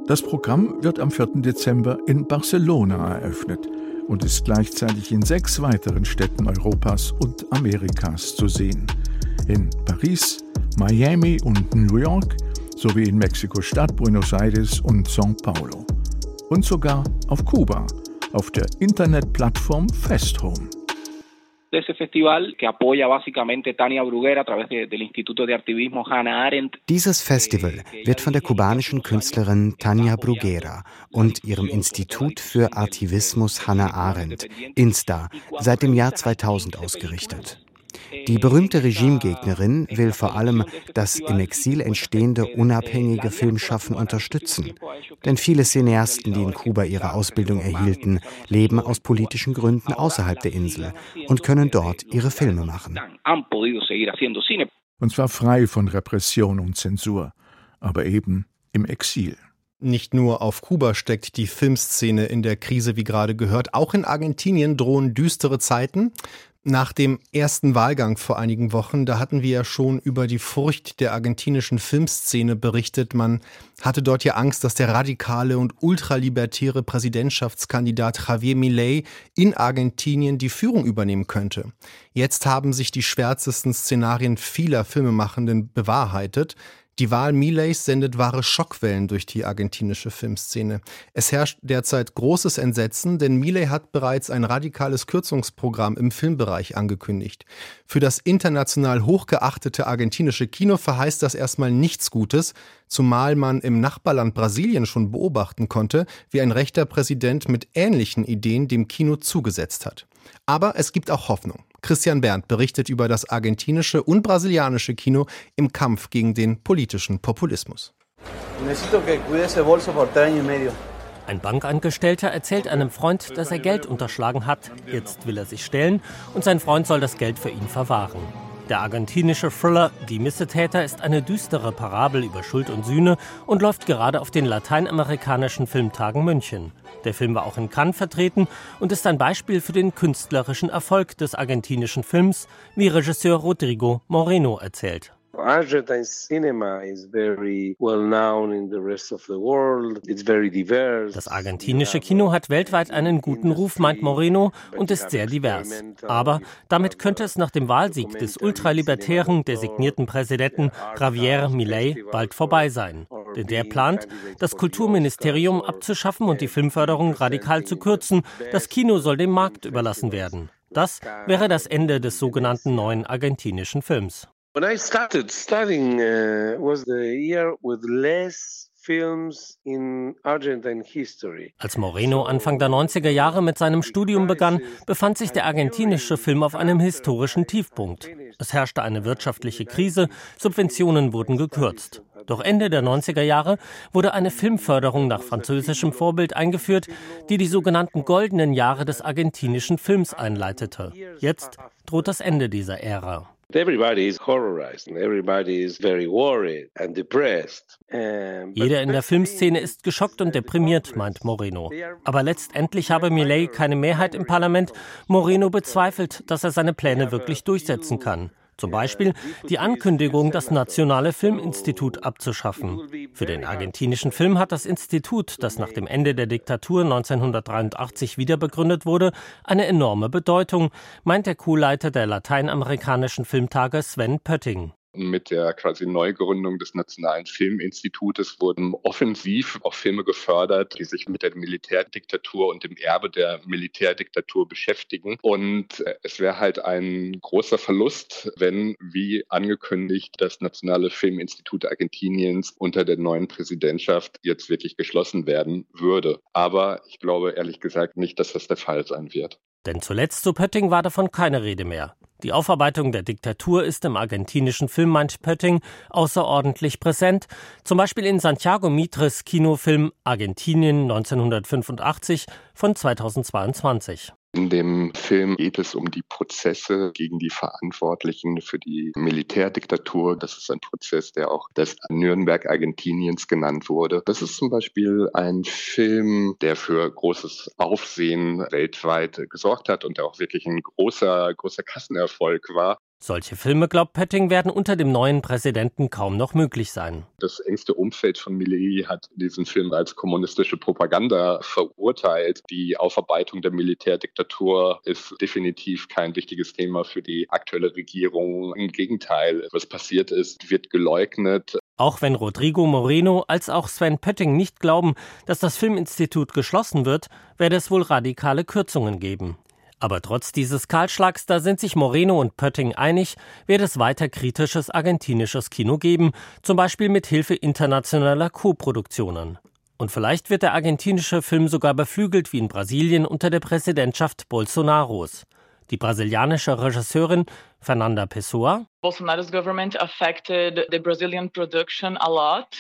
[SPEAKER 13] Das Programm wird am 4. Dezember in Barcelona eröffnet und ist gleichzeitig in sechs weiteren Städten Europas und Amerikas zu sehen. In Paris, Miami und New York sowie in Mexiko-Stadt, Buenos Aires und São Paulo. Und sogar auf Kuba – auf der Internetplattform Festhome.
[SPEAKER 12] Dieses Festival wird von der kubanischen Künstlerin Tania Bruguera und ihrem Institut für Artivismus Hannah Arendt, INSTA, seit dem Jahr 2000 ausgerichtet. Die berühmte Regimegegnerin will vor allem das im Exil entstehende unabhängige Filmschaffen unterstützen. Denn viele Cineasten, die in Kuba ihre Ausbildung erhielten, leben aus politischen Gründen außerhalb der Insel und können dort ihre Filme machen.
[SPEAKER 13] Und zwar frei von Repression und Zensur, aber eben im Exil.
[SPEAKER 2] Nicht nur auf Kuba steckt die Filmszene in der Krise, wie gerade gehört, auch in Argentinien drohen düstere Zeiten. Nach dem ersten Wahlgang vor einigen Wochen, da hatten wir ja schon über die Furcht der argentinischen Filmszene berichtet. Man hatte dort ja Angst, dass der radikale und ultralibertäre Präsidentschaftskandidat Javier Milei in Argentinien die Führung übernehmen könnte. Jetzt haben sich die schwärzesten Szenarien vieler Filmemachenden bewahrheitet. Die Wahl Mileys sendet wahre Schockwellen durch die argentinische Filmszene. Es herrscht derzeit großes Entsetzen, denn Milei hat bereits ein radikales Kürzungsprogramm im Filmbereich angekündigt. Für das international hochgeachtete argentinische Kino verheißt das erstmal nichts Gutes, zumal man im Nachbarland Brasilien schon beobachten konnte, wie ein rechter Präsident mit ähnlichen Ideen dem Kino zugesetzt hat. Aber es gibt auch Hoffnung. Christian Berndt berichtet über das argentinische und brasilianische Kino im Kampf gegen den politischen Populismus.
[SPEAKER 14] Ein Bankangestellter erzählt einem Freund, dass er Geld unterschlagen hat. Jetzt will er sich stellen und sein Freund soll das Geld für ihn verwahren. Der argentinische Thriller Die Missetäter ist eine düstere Parabel über Schuld und Sühne und läuft gerade auf den lateinamerikanischen Filmtagen München. Der Film war auch in Cannes vertreten und ist ein Beispiel für den künstlerischen Erfolg des argentinischen Films, wie Regisseur Rodrigo Moreno erzählt.
[SPEAKER 15] Argentine cinema is very well known in the rest of the world. It's very diverse.
[SPEAKER 14] Das argentinische Kino hat weltweit einen guten Ruf, meint Moreno, und ist sehr divers. Aber damit könnte es nach dem Wahlsieg des ultralibertären designierten Präsidenten Javier Milei bald vorbei sein. Denn der plant, das Kulturministerium abzuschaffen und die Filmförderung radikal zu kürzen. Das Kino soll dem Markt überlassen werden. Das wäre das Ende des sogenannten neuen argentinischen Films.
[SPEAKER 15] When I started studying uh, was the year with less.
[SPEAKER 14] Als Moreno Anfang der 90er Jahre mit seinem Studium begann, befand sich der argentinische Film auf einem historischen Tiefpunkt. Es herrschte eine wirtschaftliche Krise, Subventionen wurden gekürzt. Doch Ende der 90er Jahre wurde eine Filmförderung nach französischem Vorbild eingeführt, die die sogenannten goldenen Jahre des argentinischen Films einleitete. Jetzt droht das Ende dieser Ära.
[SPEAKER 15] Everybody is horrorized and everybody is very worried and depressed.
[SPEAKER 14] Jeder in der Filmszene ist geschockt und deprimiert, meint Moreno. Aber letztendlich habe Millet keine Mehrheit im Parlament. Moreno bezweifelt, dass er seine Pläne wirklich durchsetzen kann. Zum Beispiel die Ankündigung, das Nationale Filminstitut abzuschaffen. Für den argentinischen Film hat das Institut, das nach dem Ende der Diktatur 1983 wiederbegründet wurde, eine enorme Bedeutung, meint der Co-Leiter der lateinamerikanischen Filmtage Sven Pötting.
[SPEAKER 16] Mit der quasi Neugründung des Nationalen Filminstitutes wurden offensiv auch Filme gefördert, die sich mit der Militärdiktatur und dem Erbe der Militärdiktatur beschäftigen. Und äh, es wäre halt ein großer Verlust, wenn, wie angekündigt, das Nationale Filminstitut Argentiniens unter der neuen Präsidentschaft jetzt wirklich geschlossen werden würde. Aber ich glaube ehrlich gesagt nicht, dass das der Fall sein wird.
[SPEAKER 14] Denn zuletzt, so Pötting, war davon keine Rede mehr. Die Aufarbeitung der Diktatur ist im argentinischen Film, meint Pötting, außerordentlich präsent. Zum Beispiel in Santiago Mitres Kinofilm Argentinien 1985 von 2022.
[SPEAKER 16] In dem Film geht es um die Prozesse gegen die Verantwortlichen für die Militärdiktatur. Das ist ein Prozess, der auch das Nürnberg Argentiniens genannt wurde. Das ist zum Beispiel ein Film, der für großes Aufsehen weltweit gesorgt hat und der auch wirklich ein großer, großer Kassenerfolg war.
[SPEAKER 14] Solche Filme, glaubt Petting, werden unter dem neuen Präsidenten kaum noch möglich sein.
[SPEAKER 16] Das engste Umfeld von Milei hat diesen Film als kommunistische Propaganda verurteilt. Die Aufarbeitung der Militärdiktatur ist definitiv kein wichtiges Thema für die aktuelle Regierung. Im Gegenteil, was passiert ist, wird geleugnet.
[SPEAKER 14] Auch wenn Rodrigo Moreno als auch Sven Pötting nicht glauben, dass das Filminstitut geschlossen wird, werde es wohl radikale Kürzungen geben. Aber trotz dieses Kahlschlags, da sind sich Moreno und Pötting einig, wird es weiter kritisches argentinisches Kino geben, zum Beispiel mit Hilfe internationaler Co-Produktionen. Und vielleicht wird der argentinische Film sogar beflügelt wie in Brasilien unter der Präsidentschaft Bolsonaros. Die brasilianische Regisseurin Fernanda Pessoa.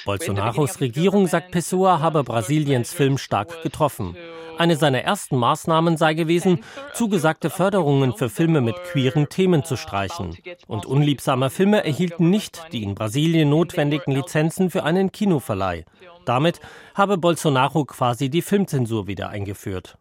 [SPEAKER 14] Bolsonaros Regierung, sagt Pessoa, habe Brasiliens Film stark getroffen. Eine seiner ersten Maßnahmen sei gewesen, zugesagte Förderungen für Filme mit queeren Themen zu streichen. Und unliebsame Filme erhielten nicht die in Brasilien notwendigen Lizenzen für einen Kinoverleih. Damit habe Bolsonaro quasi die Filmzensur wieder eingeführt.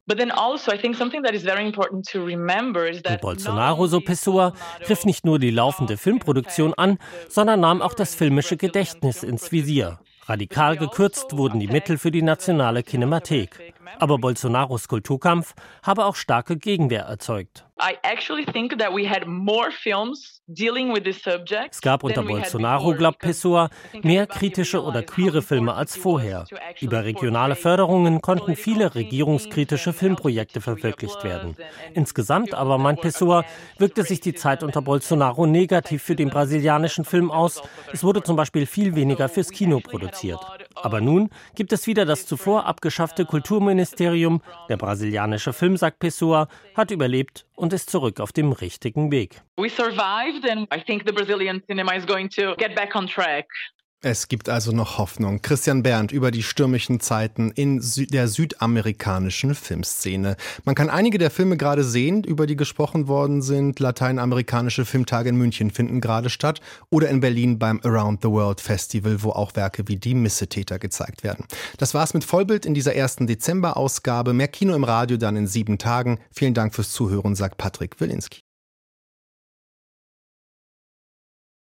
[SPEAKER 14] Also Und Bolsonaro, so Pessoa, griff nicht nur die laufende Filmproduktion an, sondern nahm auch das filmische Gedächtnis ins Visier. Radikal gekürzt wurden die Mittel für die nationale Kinemathek. Aber Bolsonaros Kulturkampf habe auch starke Gegenwehr erzeugt. Es gab unter Bolsonaro, glaubt Pessoa, mehr kritische oder queere Filme als vorher. Über regionale Förderungen konnten viele regierungskritische Filmprojekte verwirklicht werden. Insgesamt aber, meint Pessoa, wirkte sich die Zeit unter Bolsonaro negativ für den brasilianischen Film aus. Es wurde zum Beispiel viel weniger fürs Kino produziert. Aber nun gibt es wieder das zuvor abgeschaffte Kulturministerium. Der brasilianische Film, sagt Pessoa, hat überlebt und ist zurück auf dem richtigen Weg. We survived and I think the Brazilian cinema is going to get back on track.
[SPEAKER 2] Es gibt also noch Hoffnung. Christian Berndt über die stürmischen Zeiten in Sü der südamerikanischen Filmszene. Man kann einige der Filme gerade sehen, über die gesprochen worden sind. Lateinamerikanische Filmtage in München finden gerade statt oder in Berlin beim Around the World Festival, wo auch Werke wie Die Missetäter gezeigt werden. Das war's mit Vollbild in dieser ersten Dezember-Ausgabe. Mehr Kino im Radio dann in sieben Tagen. Vielen Dank fürs Zuhören, sagt Patrick Wilinski.